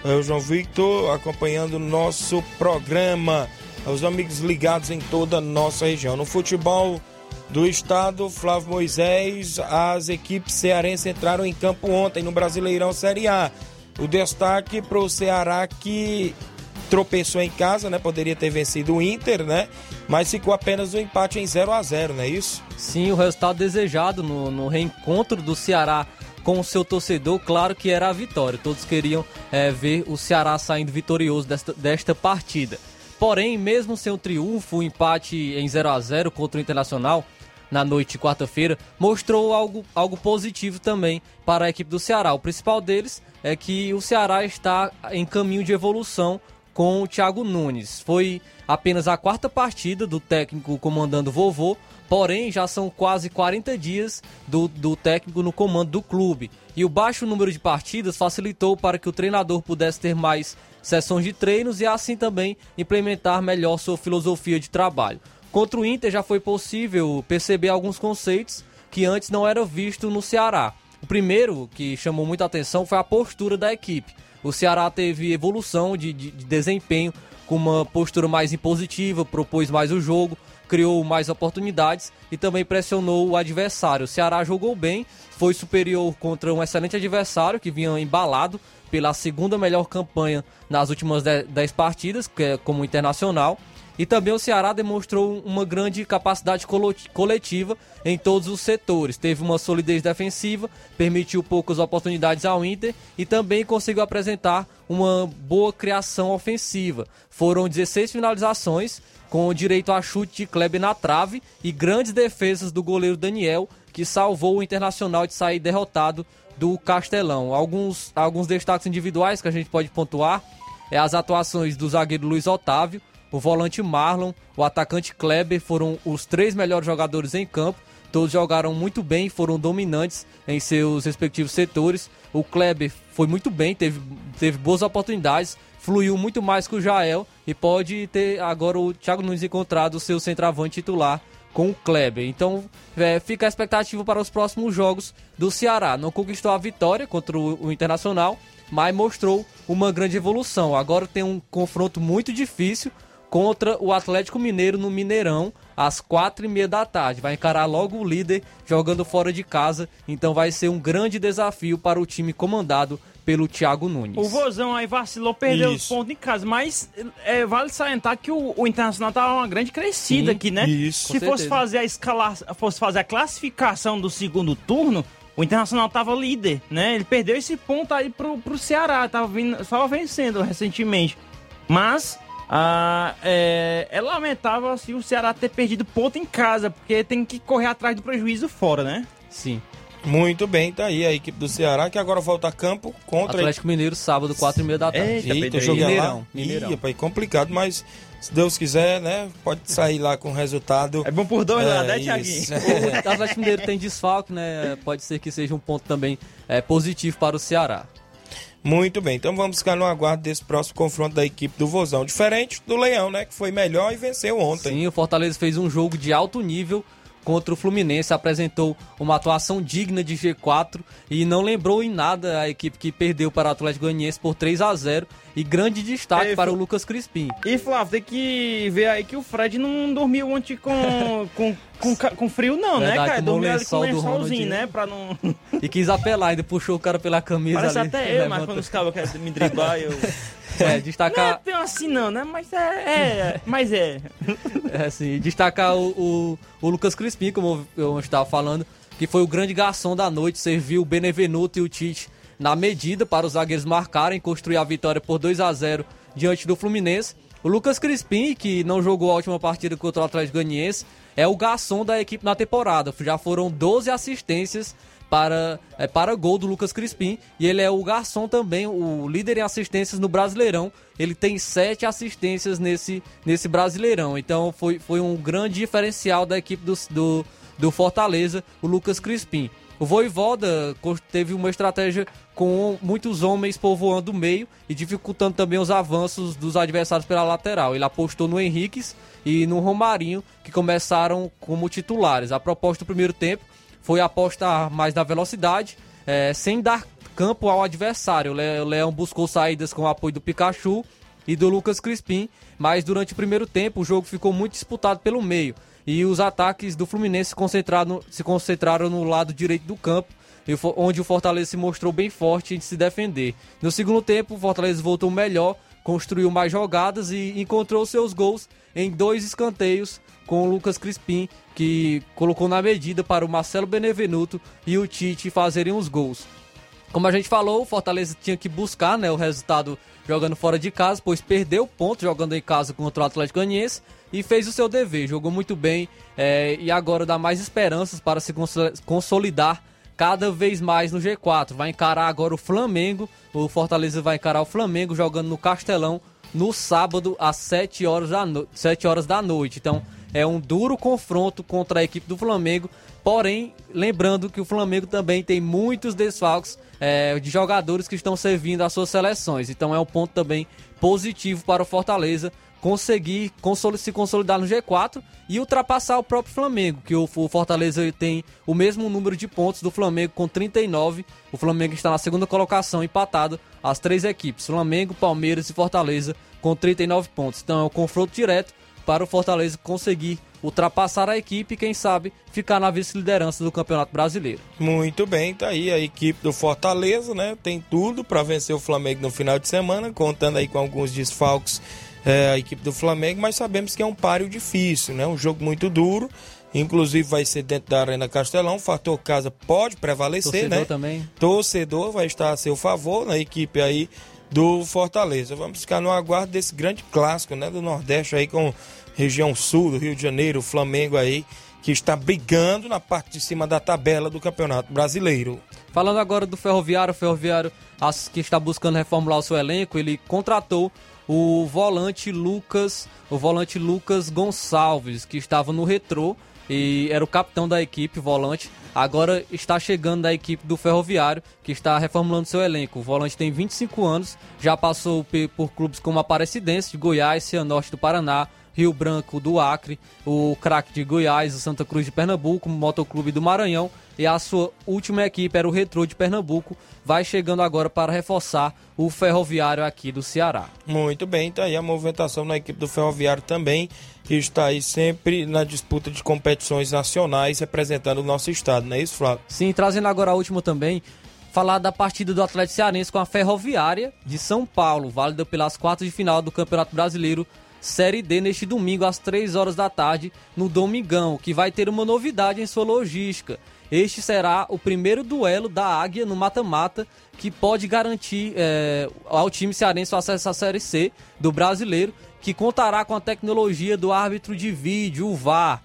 É o João Victor acompanhando o nosso programa. Os amigos ligados em toda a nossa região. No futebol do estado, Flávio Moisés, as equipes cearenses entraram em campo ontem no Brasileirão Série A. O destaque para o Ceará que tropeçou em casa, né? Poderia ter vencido o Inter, né? Mas ficou apenas o empate em 0 a 0 não é isso? Sim, o resultado desejado no, no reencontro do Ceará com o seu torcedor, claro que era a vitória. Todos queriam eh, ver o Ceará saindo vitorioso desta, desta partida. Porém, mesmo sem o triunfo, o empate em 0 a 0 contra o Internacional na noite de quarta-feira mostrou algo, algo positivo também para a equipe do Ceará. O principal deles é que o Ceará está em caminho de evolução com o Thiago Nunes. Foi apenas a quarta partida do técnico comandando vovô, porém já são quase 40 dias do, do técnico no comando do clube. E o baixo número de partidas facilitou para que o treinador pudesse ter mais sessões de treinos e assim também implementar melhor sua filosofia de trabalho. Contra o Inter já foi possível perceber alguns conceitos que antes não eram vistos no Ceará. O primeiro que chamou muita atenção foi a postura da equipe. O Ceará teve evolução de, de- de desempenho com uma postura mais impositiva, propôs mais o jogo, criou mais oportunidades e também pressionou o adversário. O Ceará jogou bem, foi superior contra um excelente adversário que vinha embalado pela segunda melhor campanha nas últimas 10 partidas, que é como internacional. E também o Ceará demonstrou uma grande capacidade coletiva em todos os setores. Teve uma solidez defensiva, permitiu poucas oportunidades ao Inter e também conseguiu apresentar uma boa criação ofensiva. Foram 16 finalizações, com direito a chute de Kleber na trave e grandes defesas do goleiro Daniel, que salvou o Internacional de sair derrotado do Castelão. Alguns, alguns destaques individuais que a gente pode pontuar é as atuações do zagueiro Luiz Otávio, o volante Marlon, o atacante Kleber foram os três melhores jogadores em campo. Todos jogaram muito bem, foram dominantes em seus respectivos setores. O Kleber foi muito bem, teve, teve boas oportunidades, fluiu muito mais que o Jael e pode ter agora o Thiago Nunes encontrado o seu centroavante titular com o Kleber. Então é, fica a expectativa para os próximos jogos do Ceará. Não conquistou a vitória contra o, o Internacional, mas mostrou uma grande evolução. Agora tem um confronto muito difícil contra o Atlético Mineiro no Mineirão às quatro e meia da tarde. Vai encarar logo o líder jogando fora de casa, então vai ser um grande desafio para o time comandado pelo Thiago Nunes. O Vozão aí vacilou, perdeu Isso. os pontos em casa, mas é, vale salientar que o, o Internacional tava uma grande crescida Sim, aqui, né? isso. Se fosse fazer a escala, fosse fazer a classificação do segundo turno, o Internacional tava líder, né? Ele perdeu esse ponto aí pro, pro Ceará, tava, vindo, tava vencendo recentemente. Mas ah, é, é lamentável assim, o Ceará ter perdido ponto em casa, porque tem que correr atrás do prejuízo fora, né? Sim. Muito bem, tá aí a equipe do Ceará que agora volta a campo contra Atlético Mineiro, sábado, 4 e meia da tarde. Eita, Eita o jogo é lá. Mineirão. Ih, pai, complicado, mas se Deus quiser, né, pode sair lá com resultado. É bom por dois é, lá, né, Thiaguinho? o Atlético Mineiro tem desfalque, né? Pode ser que seja um ponto também é, positivo para o Ceará. Muito bem, então vamos ficar no aguardo desse próximo confronto da equipe do Vozão. Diferente do Leão, né? Que foi melhor e venceu ontem. Sim, o Fortaleza fez um jogo de alto nível contra o Fluminense, apresentou uma atuação digna de G4 e não lembrou em nada a equipe que perdeu para o Atlético Goianiense por 3 a 0 e grande destaque para o Lucas Crispim. E Flávio, tem que ver aí que o Fred não dormiu ontem com, com, com, com frio não, né, Verdade, né, cara? Dormiu ali com lençolzinho, né, pra não... E quis apelar, ainda puxou o cara pela camisa Parece ali. até eu, mas quando os caras querem me driblar, eu... É, destacar. Não é tão assim, não, né? Mas é. é mas é. É, sim. Destacar o, o, o Lucas Crispim, como eu estava falando, que foi o grande garçom da noite, serviu o Benevenuto e o Tite na medida para os zagueiros marcarem, construir a vitória por 2 a 0 diante do Fluminense. O Lucas Crispim, que não jogou a última partida contra o Atlético Ganiense, é o garçom da equipe na temporada. Já foram 12 assistências para, é, para gol do Lucas Crispim. E ele é o garçom também, o líder em assistências no Brasileirão. Ele tem sete assistências nesse, nesse Brasileirão. Então foi, foi um grande diferencial da equipe do, do, do Fortaleza, o Lucas Crispim. O Voivoda teve uma estratégia com muitos homens povoando o meio e dificultando também os avanços dos adversários pela lateral. Ele apostou no Henriques e no Romarinho, que começaram como titulares. A proposta do primeiro tempo foi apostar mais na velocidade, é, sem dar campo ao adversário. O Leão buscou saídas com o apoio do Pikachu e do Lucas Crispim, mas durante o primeiro tempo o jogo ficou muito disputado pelo meio e os ataques do Fluminense se concentraram, se concentraram no lado direito do campo, onde o Fortaleza se mostrou bem forte em se defender. No segundo tempo, o Fortaleza voltou melhor, construiu mais jogadas e encontrou seus gols em dois escanteios com o Lucas Crispim, que colocou na medida para o Marcelo Benevenuto e o Tite fazerem os gols. Como a gente falou, o Fortaleza tinha que buscar né, o resultado jogando fora de casa, pois perdeu ponto jogando em casa contra o Atlético Goianiense e fez o seu dever, jogou muito bem é, e agora dá mais esperanças para se consolidar cada vez mais no G4. Vai encarar agora o Flamengo, o Fortaleza vai encarar o Flamengo jogando no Castelão no sábado às 7 horas da, no... 7 horas da noite. Então é um duro confronto contra a equipe do Flamengo. Porém, lembrando que o Flamengo também tem muitos desfalques é, de jogadores que estão servindo às suas seleções. Então é um ponto também positivo para o Fortaleza conseguir se consolidar no G4 e ultrapassar o próprio Flamengo, que o Fortaleza tem o mesmo número de pontos do Flamengo com 39. O Flamengo está na segunda colocação, empatado as três equipes, Flamengo, Palmeiras e Fortaleza, com 39 pontos. Então é um confronto direto para o Fortaleza conseguir ultrapassar a equipe e, quem sabe, ficar na vice-liderança do Campeonato Brasileiro. Muito bem, tá aí a equipe do Fortaleza, né? Tem tudo para vencer o Flamengo no final de semana, contando aí com alguns desfalques é, a equipe do Flamengo, mas sabemos que é um páreo difícil, né? Um jogo muito duro. Inclusive vai ser dentro da Arena Castelão. O fator casa pode prevalecer, Torcedor né? também. Torcedor vai estar a seu favor na equipe aí do Fortaleza. Vamos ficar no aguardo desse grande clássico, né? Do Nordeste aí com região sul do Rio de Janeiro, Flamengo aí, que está brigando na parte de cima da tabela do Campeonato Brasileiro. Falando agora do Ferroviário, o Ferroviário que está buscando reformular o seu elenco, ele contratou o volante Lucas, o volante Lucas Gonçalves, que estava no Retrô e era o capitão da equipe, volante. Agora está chegando da equipe do Ferroviário, que está reformulando seu elenco. O volante tem 25 anos, já passou por clubes como Aparecidense de Goiás, Cianorte do Paraná, Rio Branco do Acre, o craque de Goiás, o Santa Cruz de Pernambuco, o Motoclube do Maranhão e a sua última equipe era o Retrô de Pernambuco. Vai chegando agora para reforçar o Ferroviário aqui do Ceará. Muito bem, está aí a movimentação na equipe do Ferroviário também, que está aí sempre na disputa de competições nacionais representando o nosso estado, não é isso, Flávio? Sim, trazendo agora a última também, falar da partida do Atlético Cearense com a Ferroviária de São Paulo, válida pelas quartas de final do Campeonato Brasileiro Série D neste domingo às 3 horas da tarde no Domingão, que vai ter uma novidade em sua logística. Este será o primeiro duelo da Águia no mata-mata que pode garantir é, ao time cearense o acesso à Série C do brasileiro, que contará com a tecnologia do árbitro de vídeo, o VAR.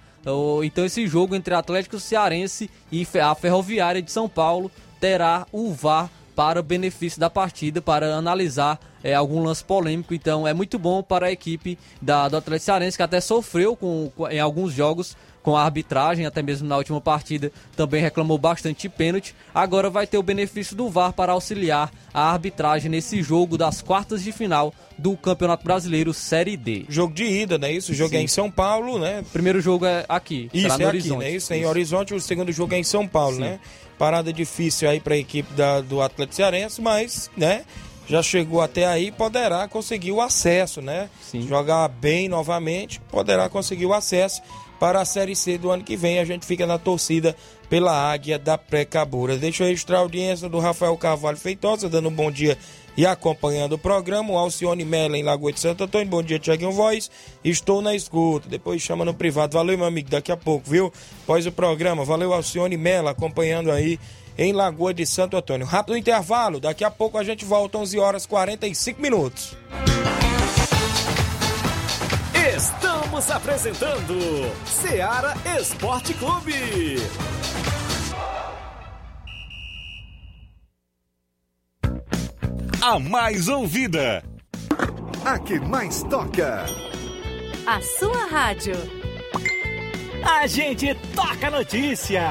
Então esse jogo entre Atlético Cearense e a Ferroviária de São Paulo terá o VAR para benefício da partida, para analisar é, algum lance polêmico. Então é muito bom para a equipe da, do Atlético Cearense, que até sofreu com, com, em alguns jogos com a arbitragem, até mesmo na última partida também reclamou bastante pênalti. Agora vai ter o benefício do VAR para auxiliar a arbitragem nesse jogo das quartas de final do Campeonato Brasileiro Série D. Jogo de ida, né? Isso, o jogo Sim. é em São Paulo, né? Primeiro jogo é aqui, Isso, é aqui, né? Isso, é em Horizonte, o segundo jogo é em São Paulo, Sim. né? Parada difícil aí para a equipe da, do Atlético Cearense, mas, né? Já chegou até aí, poderá conseguir o acesso, né? Sim. Jogar bem novamente, poderá conseguir o acesso para a Série C do ano que vem. A gente fica na torcida pela Águia da Pré-Cabura. Deixa eu registrar a audiência do Rafael Carvalho Feitosa, dando um bom dia e acompanhando o programa. O Alcione Mela em Lagoa de Santo Antônio. Bom dia, Tiaguinho Voz. Estou na escuta. Depois chama no privado. Valeu, meu amigo. Daqui a pouco, viu? Após o programa. Valeu, Alcione Mela, acompanhando aí em Lagoa de Santo Antônio. Rápido intervalo. Daqui a pouco a gente volta 11 horas 45 minutos. Estamos apresentando Seara Esporte Clube. A mais ouvida. A que mais toca. A sua rádio. A gente toca notícia.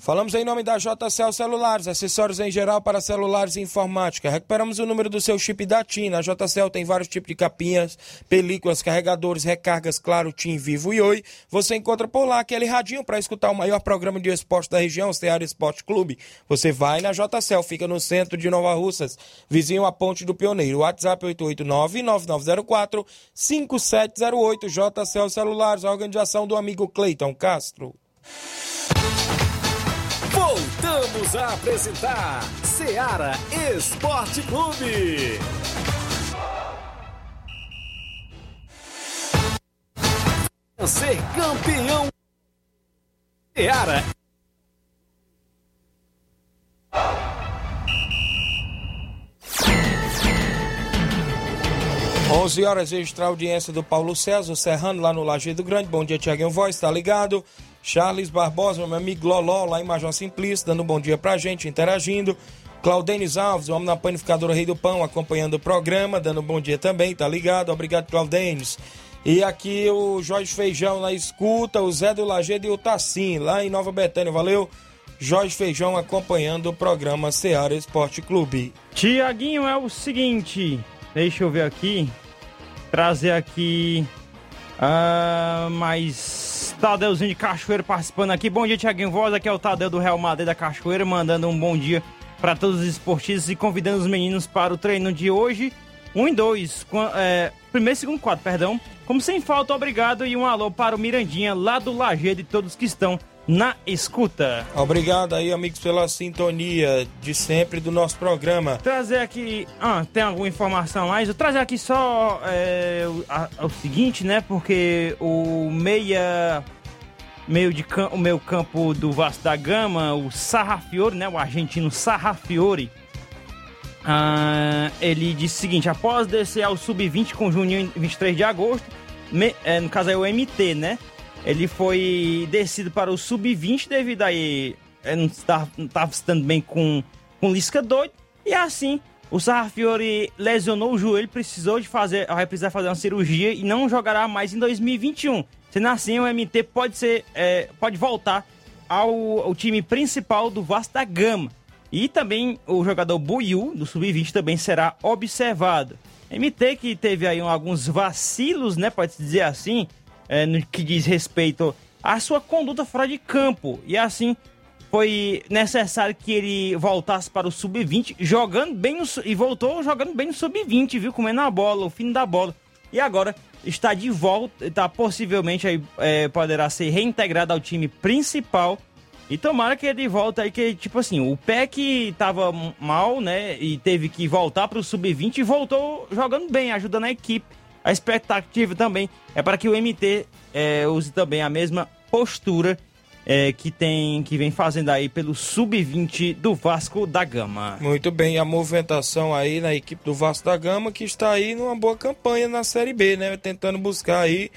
Falamos em nome da JCL Celulares, acessórios em geral para celulares e informática. Recuperamos o número do seu chip da TIM. A JCL tem vários tipos de capinhas, películas, carregadores, recargas, claro, TIM, Vivo e Oi. Você encontra por lá aquele radinho para escutar o maior programa de esporte da região, o Ceará Esporte Clube. Você vai na JCL, fica no centro de Nova Russas, vizinho à Ponte do Pioneiro. WhatsApp 889-9904-5708. JCL Celulares, a organização do amigo Cleiton Castro. Voltamos a apresentar Seara Esporte Clube. Ser campeão. Seara. Onze horas extra audiência do Paulo César, Serrano, lá no Lajeado Grande. Bom dia, Tiaguinho Voz, tá ligado? Charles Barbosa, meu amigo Loló, lá em Major Simplício, dando um bom dia pra gente, interagindo. Claudenis Alves, o homem na panificadora Rei do Pão, acompanhando o programa, dando um bom dia também, tá ligado? Obrigado, Claudenis. E aqui o Jorge Feijão na escuta, o Zé do Lagedo e o Tassim, lá em Nova Betânia, valeu? Jorge Feijão acompanhando o programa Seara Esporte Clube. Tiaguinho, é o seguinte, deixa eu ver aqui, trazer aqui uh, mais Tadeuzinho de Cachoeira participando aqui. Bom dia, Tiaguinho Voz. Aqui é o Tadeu do Real Madrid da Cachoeira, mandando um bom dia para todos os esportistas e convidando os meninos para o treino de hoje. Um e dois. É, primeiro segundo quadro, perdão. Como sem falta, obrigado e um alô para o Mirandinha, lá do Lajeado e todos que estão na escuta. Obrigado aí, amigos, pela sintonia de sempre do nosso programa. Trazer aqui. Ah, tem alguma informação mais? Eu trazer aqui só é, o, a, o seguinte, né? Porque o meia. Meio de campo, o meio campo do Vasco da Gama, o Sarrafiore, né? O argentino Sarrafiore. Ah, ele disse o seguinte: após descer ao sub-20 com junho em 23 de agosto, me, é, no caso é o MT, né? Ele foi descido para o sub-20 devido a ele não estava, não estava estando bem com, com Lisca doido. E assim, o Sarrafiore lesionou o joelho, precisou de fazer, vai precisar fazer uma cirurgia e não jogará mais em 2021. Sendo assim, o MT pode ser, é, pode voltar ao, ao, time principal do Vasco da Gama. E também o jogador Buiu, do Sub-20, também será observado. MT que teve aí alguns vacilos, né, pode-se dizer assim, é, no que diz respeito à sua conduta fora de campo. E assim foi necessário que ele voltasse para o sub-20, jogando bem no, e voltou jogando bem no sub-20, viu? Comendo a bola, o fim da bola. E agora está de volta, está possivelmente aí é, poderá ser reintegrado ao time principal E tomara que ele volte aí, que, tipo assim, o pé que tava mal, né? E teve que voltar pro sub-20 e voltou jogando bem, ajudando a equipe. A expectativa também é para que o MT é, use também a mesma postura é, que tem que vem fazendo aí pelo sub-20 do Vasco da Gama. Muito bem, a movimentação aí na equipe do Vasco da Gama que está aí numa boa campanha na Série B, né? Tentando buscar aí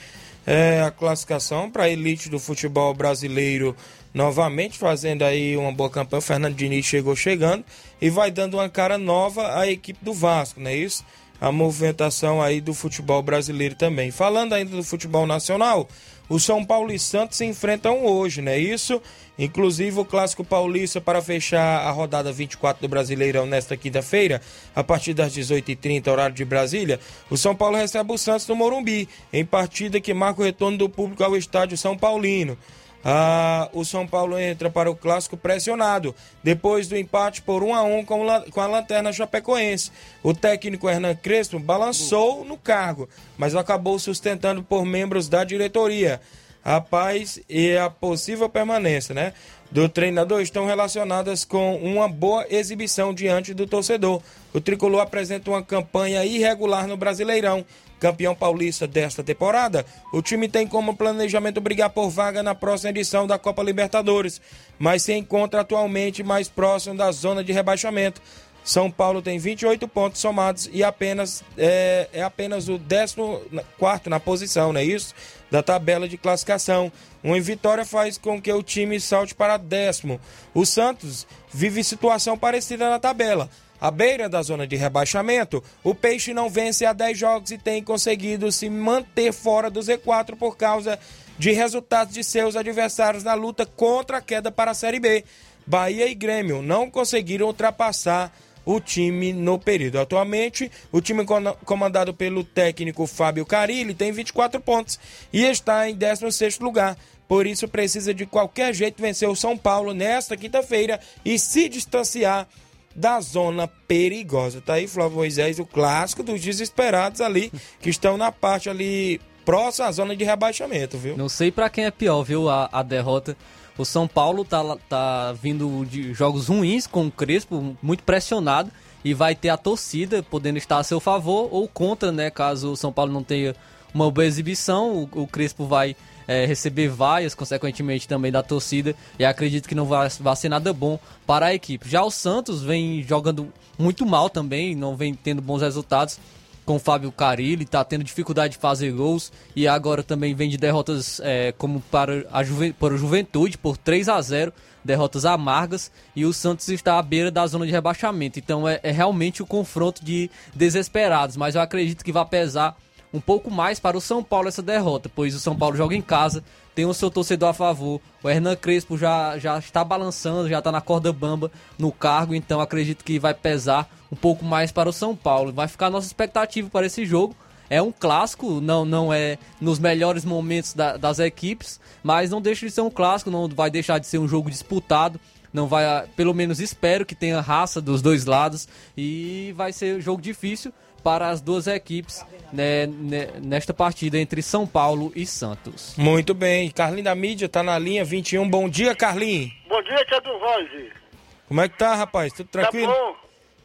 é, a classificação para a elite do futebol brasileiro novamente, fazendo aí uma boa campanha. O Fernando Diniz chegou chegando e vai dando uma cara nova à equipe do Vasco, não é isso? A movimentação aí do futebol brasileiro também. Falando ainda do futebol nacional, o São Paulo e Santos se enfrentam hoje, não é isso? Inclusive o Clássico Paulista para fechar a rodada 24 do Brasileirão nesta quinta-feira, a partir das 18h30, horário de Brasília. O São Paulo recebe o Santos no Morumbi, em partida que marca o retorno do público ao estádio São Paulino. Ah, o São Paulo entra para o clássico pressionado, depois do empate por 1 a 1 com, com a lanterna chapecoense. O técnico Hernan Crespo balançou no cargo, mas acabou sustentando por membros da diretoria. A paz e a possível permanência né, do treinador estão relacionadas com uma boa exibição diante do torcedor. O tricolor apresenta uma campanha irregular no Brasileirão campeão paulista desta temporada, o time tem como planejamento brigar por vaga na próxima edição da Copa Libertadores, mas se encontra atualmente mais próximo da zona de rebaixamento. São Paulo tem 28 pontos somados e apenas é, é apenas o 14 na posição, não é isso? Da tabela de classificação. Uma vitória faz com que o time salte para décimo. O Santos vive situação parecida na tabela à beira da zona de rebaixamento, o Peixe não vence há 10 jogos e tem conseguido se manter fora do Z4 por causa de resultados de seus adversários na luta contra a queda para a Série B. Bahia e Grêmio não conseguiram ultrapassar o time no período. Atualmente, o time comandado pelo técnico Fábio Carilli tem 24 pontos e está em 16º lugar. Por isso precisa de qualquer jeito vencer o São Paulo nesta quinta-feira e se distanciar da zona perigosa. Tá aí Flávio Moisés, o clássico dos desesperados ali, que estão na parte ali próxima à zona de rebaixamento, viu? Não sei para quem é pior, viu, a, a derrota. O São Paulo tá, tá vindo de jogos ruins com o Crespo, muito pressionado, e vai ter a torcida podendo estar a seu favor ou contra, né, caso o São Paulo não tenha uma boa exibição, o, o Crespo vai é, receber vaias, consequentemente também da torcida, e acredito que não vai, vai ser nada bom para a equipe. Já o Santos vem jogando muito mal também, não vem tendo bons resultados com o Fábio Carilli, está tendo dificuldade de fazer gols e agora também vem de derrotas é, como para a Juve, para a Juventude por 3 a 0 derrotas amargas e o Santos está à beira da zona de rebaixamento. Então é, é realmente o confronto de desesperados, mas eu acredito que vai pesar um pouco mais para o São Paulo essa derrota, pois o São Paulo joga em casa, tem o seu torcedor a favor. O Hernan Crespo já, já está balançando, já está na corda bamba no cargo, então acredito que vai pesar um pouco mais para o São Paulo. Vai ficar a nossa expectativa para esse jogo. É um clássico, não, não é nos melhores momentos da, das equipes, mas não deixa de ser um clássico, não vai deixar de ser um jogo disputado não vai, pelo menos espero que tenha raça dos dois lados e vai ser um jogo difícil, para as duas equipes né, né, nesta partida entre São Paulo e Santos. Muito bem. Carlinho da mídia está na linha 21. Bom dia, Carlinho. Bom dia, Tia do Voz. Como é que tá, rapaz? Tudo tranquilo? Tá bom.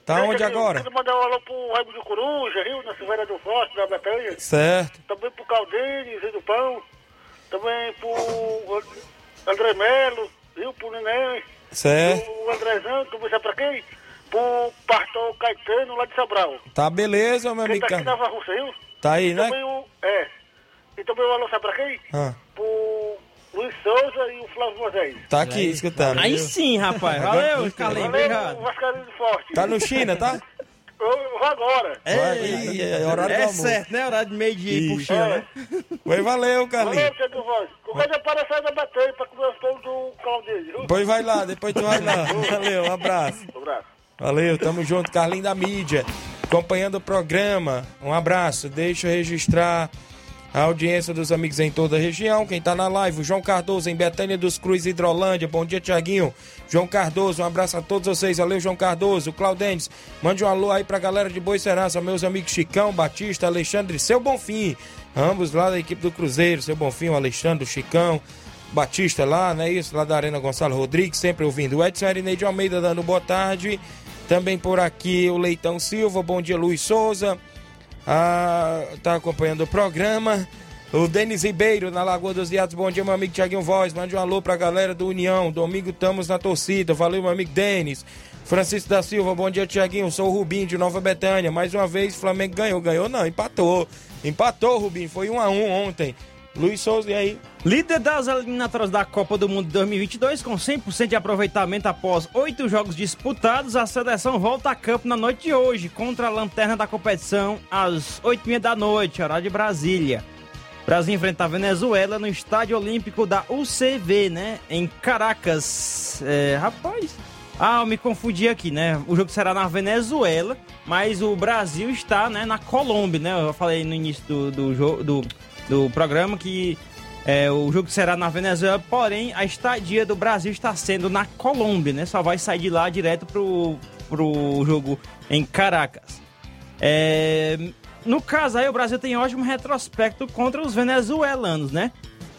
Tá onde agora? Quero mandar um alô pro Raimundo do Coruja, Rio, na Silveira do Forte, da Bretanha. Certo. Também pro Caldeiro, Zé do Pão. Também pro André Melo, Rio, pro Neném. Certo. O Andrezão, tu vai pra quem? Pro pastor Caetano lá de Sobral. Tá beleza, meu amigo. Tá aqui na Rússia, viu? Tá aí, e né? Também o, é. E também o alô sabe pra quem? Ah. Pro Luiz Souza e o Flávio Moisés. Tá aqui, aí, escutando. Aí sim, rapaz. Valeu, Carlinhos. Obrigado. Vascaíno Forte. Tá no China, tá? Eu vou agora. É, é, é horário é certo, né? Horário de meio-dia ir pro China, né? Pois valeu, Carlinhos. Valeu, Pedro Voz. Qualquer dia aparecer na bateria pra comer os pão do Claudinho? Pois vai lá, depois tu vai lá. Valeu, um abraço. Um abraço. Valeu, tamo junto, Carlinho da mídia, acompanhando o programa. Um abraço, deixa eu registrar a audiência dos amigos em toda a região. Quem tá na live, o João Cardoso, em Betânia dos Cruz, Hidrolândia. Bom dia, Tiaguinho. João Cardoso, um abraço a todos vocês. Valeu, João Cardoso. Claudentes, mande um alô aí pra galera de Boa Serança, meus amigos Chicão, Batista, Alexandre, seu Bonfim. Ambos lá da equipe do Cruzeiro, seu Bonfim, o Alexandre, o Chicão. Batista lá, né? Isso, lá da Arena Gonçalo Rodrigues, sempre ouvindo. O Edson Arineide Almeida dando boa tarde. Também por aqui o Leitão Silva, bom dia Luiz Souza. Ah, tá acompanhando o programa. O Denis Ribeiro, na Lagoa dos Viados, bom dia, meu amigo Tiaguinho Voz. Mande um alô pra galera do União. Domingo estamos na torcida. Valeu, meu amigo Denis. Francisco da Silva, bom dia, Tiaguinho. Sou o Rubinho de Nova Betânia. Mais uma vez, Flamengo ganhou. Ganhou não, empatou. Empatou, Rubinho. Foi 1 a 1 ontem. Luiz Souza, e aí? Líder das eliminatórias da Copa do Mundo 2022, com 100% de aproveitamento após oito jogos disputados, a seleção volta a campo na noite de hoje, contra a lanterna da competição, às 8h30 da noite, horário de Brasília. O Brasil enfrenta a Venezuela no Estádio Olímpico da UCV, né? Em Caracas. É, rapaz. Ah, eu me confundi aqui, né? O jogo será na Venezuela, mas o Brasil está né, na Colômbia, né? Eu falei no início do, do, jogo, do, do programa que é, o jogo será na Venezuela, porém a estadia do Brasil está sendo na Colômbia, né? Só vai sair de lá direto pro, pro jogo em Caracas. É, no caso aí, o Brasil tem ótimo retrospecto contra os venezuelanos, né?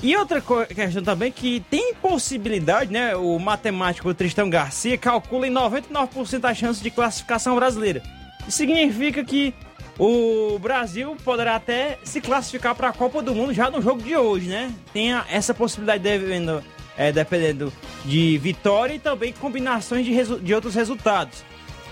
E outra questão também que tem possibilidade, né? O matemático Tristão Garcia calcula em 99% a chance de classificação brasileira. Significa que o Brasil poderá até se classificar para a Copa do Mundo já no jogo de hoje, né? Tem essa possibilidade devendo, é, dependendo de vitória e também combinações de, de outros resultados.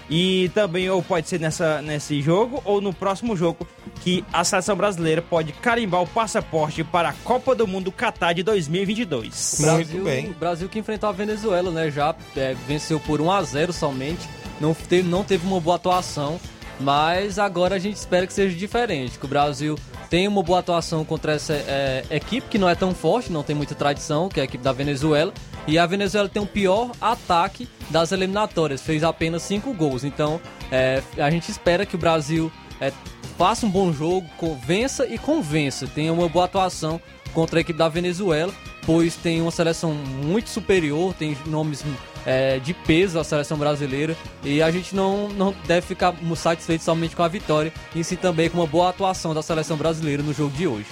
E também, ou pode ser nessa, nesse jogo, ou no próximo jogo, que a seleção brasileira pode carimbar o passaporte para a Copa do Mundo Qatar de 2022. Muito Brasil, bem. Brasil que enfrentou a Venezuela, né? Já é, venceu por 1 a 0 somente. Não teve, não teve uma boa atuação. Mas agora a gente espera que seja diferente. Que o Brasil tem uma boa atuação contra essa é, equipe que não é tão forte, não tem muita tradição, que é a equipe da Venezuela. E a Venezuela tem o pior ataque das eliminatórias, fez apenas 5 gols. Então é, a gente espera que o Brasil é, faça um bom jogo, vença e convença, tenha uma boa atuação contra a equipe da Venezuela, pois tem uma seleção muito superior, tem nomes é, de peso a seleção brasileira e a gente não, não deve ficar satisfeito somente com a vitória, e sim também com uma boa atuação da seleção brasileira no jogo de hoje.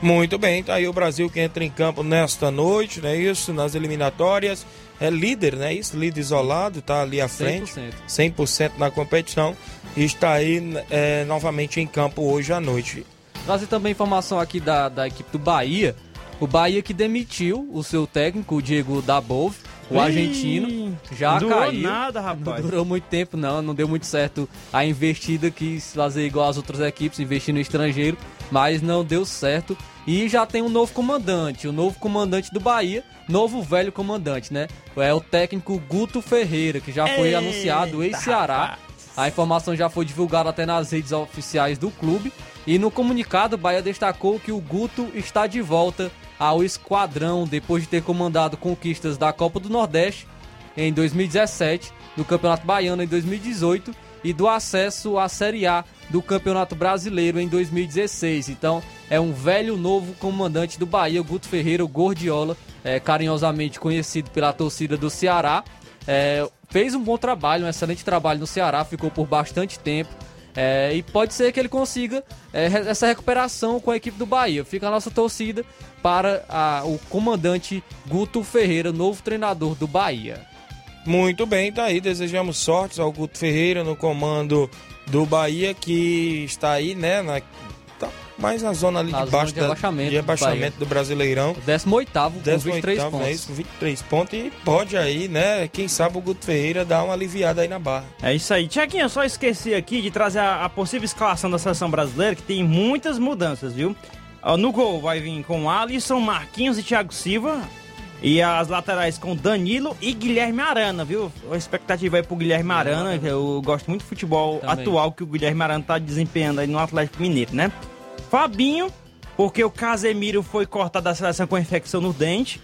Muito bem, tá aí o Brasil que entra em campo nesta noite, né? Isso, nas eliminatórias. É líder, né? Isso, líder isolado, tá ali à frente. 100%, 100% na competição. E está aí é, novamente em campo hoje à noite. Trazer também informação aqui da, da equipe do Bahia. O Bahia que demitiu o seu técnico, o Diego Dabov, o argentino. Já não durou caiu. nada, rapaz. Não durou muito tempo, não. Não deu muito certo a investida, quis fazer igual as outras equipes, investir no estrangeiro mas não deu certo. E já tem um novo comandante, o novo comandante do Bahia, novo velho comandante, né? É o técnico Guto Ferreira, que já foi Eita, anunciado ex-Ceará. A informação já foi divulgada até nas redes oficiais do clube. E no comunicado, o Bahia destacou que o Guto está de volta ao esquadrão depois de ter comandado conquistas da Copa do Nordeste em 2017, do Campeonato Baiano em 2018 e do acesso à Série A do Campeonato Brasileiro em 2016. Então, é um velho novo comandante do Bahia, Guto Ferreira, o Gordiola, é, carinhosamente conhecido pela torcida do Ceará. É, fez um bom trabalho, um excelente trabalho no Ceará, ficou por bastante tempo. É, e pode ser que ele consiga é, essa recuperação com a equipe do Bahia. Fica a nossa torcida para a, o comandante Guto Ferreira, novo treinador do Bahia. Muito bem, tá aí. Desejamos sortes ao Guto Ferreira no comando do Bahia que está aí, né, na, mais na zona ali na de baixo de abaixamento, de abaixamento do, do, Brasileirão. 18 com 23 pontos. É isso, 23 pontos e pode aí, né, quem sabe o Guto Ferreira dar uma aliviada aí na barra. É isso aí. Tiaguinho, eu só esqueci aqui de trazer a, a possível escalação da seleção brasileira, que tem muitas mudanças, viu? No gol vai vir com Alisson, Marquinhos e Thiago Silva. E as laterais com Danilo e Guilherme Arana, viu? A expectativa aí pro Guilherme Arana, eu gosto muito do futebol Também. atual que o Guilherme Arana tá desempenhando aí no Atlético Mineiro, né? Fabinho, porque o Casemiro foi cortado da seleção com infecção no dente.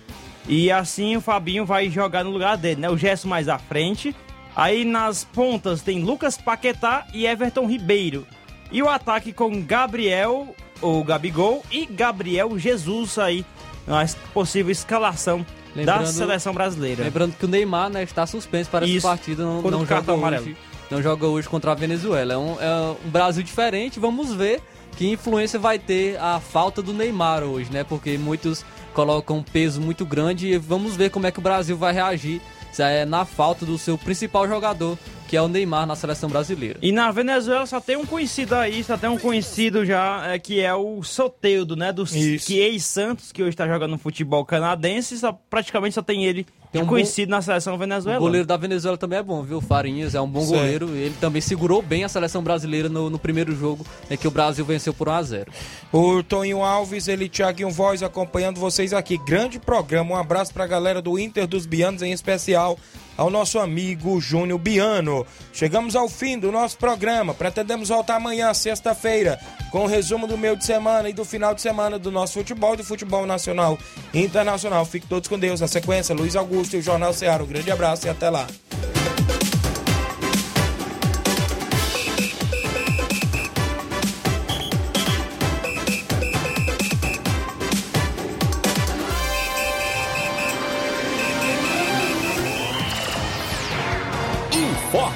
E assim o Fabinho vai jogar no lugar dele, né? O Gesso mais à frente. Aí nas pontas tem Lucas Paquetá e Everton Ribeiro. E o ataque com Gabriel, ou Gabigol, e Gabriel Jesus aí a possível escalação lembrando, da seleção brasileira. Lembrando que o Neymar né, está suspenso para Isso, essa partida, não, não joga hoje, não joga hoje contra a Venezuela. É um, é um Brasil diferente, vamos ver que influência vai ter a falta do Neymar hoje, né? Porque muitos coloca um peso muito grande e vamos ver como é que o Brasil vai reagir é, na falta do seu principal jogador, que é o Neymar na seleção brasileira. E na Venezuela só tem um conhecido aí, só tem um conhecido já, é, que é o Soteudo, né? Do Isso. que ex-Santos, que hoje está jogando no futebol canadense, só, praticamente só tem ele Tem um conhecido na seleção O venezuelana. goleiro da Venezuela também é bom, viu? Farinhas é um bom Certo. goleiro. Ele também segurou bem a seleção brasileira no, no primeiro jogo, é que o Brasil venceu por 1 a 0 O Toninho Alves, ele Thiaguinho Voz acompanhando vocês aqui. Grande programa. Um abraço pra galera do Inter dos Bianos, em especial ao nosso amigo Júnior Biano. Chegamos ao fim do nosso programa. Pretendemos voltar amanhã, sexta-feira, com o resumo do meio de semana e do final de semana do nosso futebol, do futebol nacional e internacional. Fiquem todos com Deus. Na sequência, Luiz Augusto e o Jornal Ceará. Um grande abraço e até lá.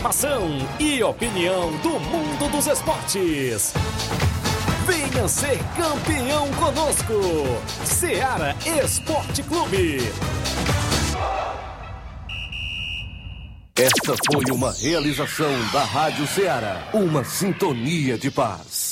Informação e opinião do mundo dos esportes. Venha ser campeão conosco. Seara Esporte Clube. Esta foi uma realização da Rádio Ceará, uma sintonia de paz.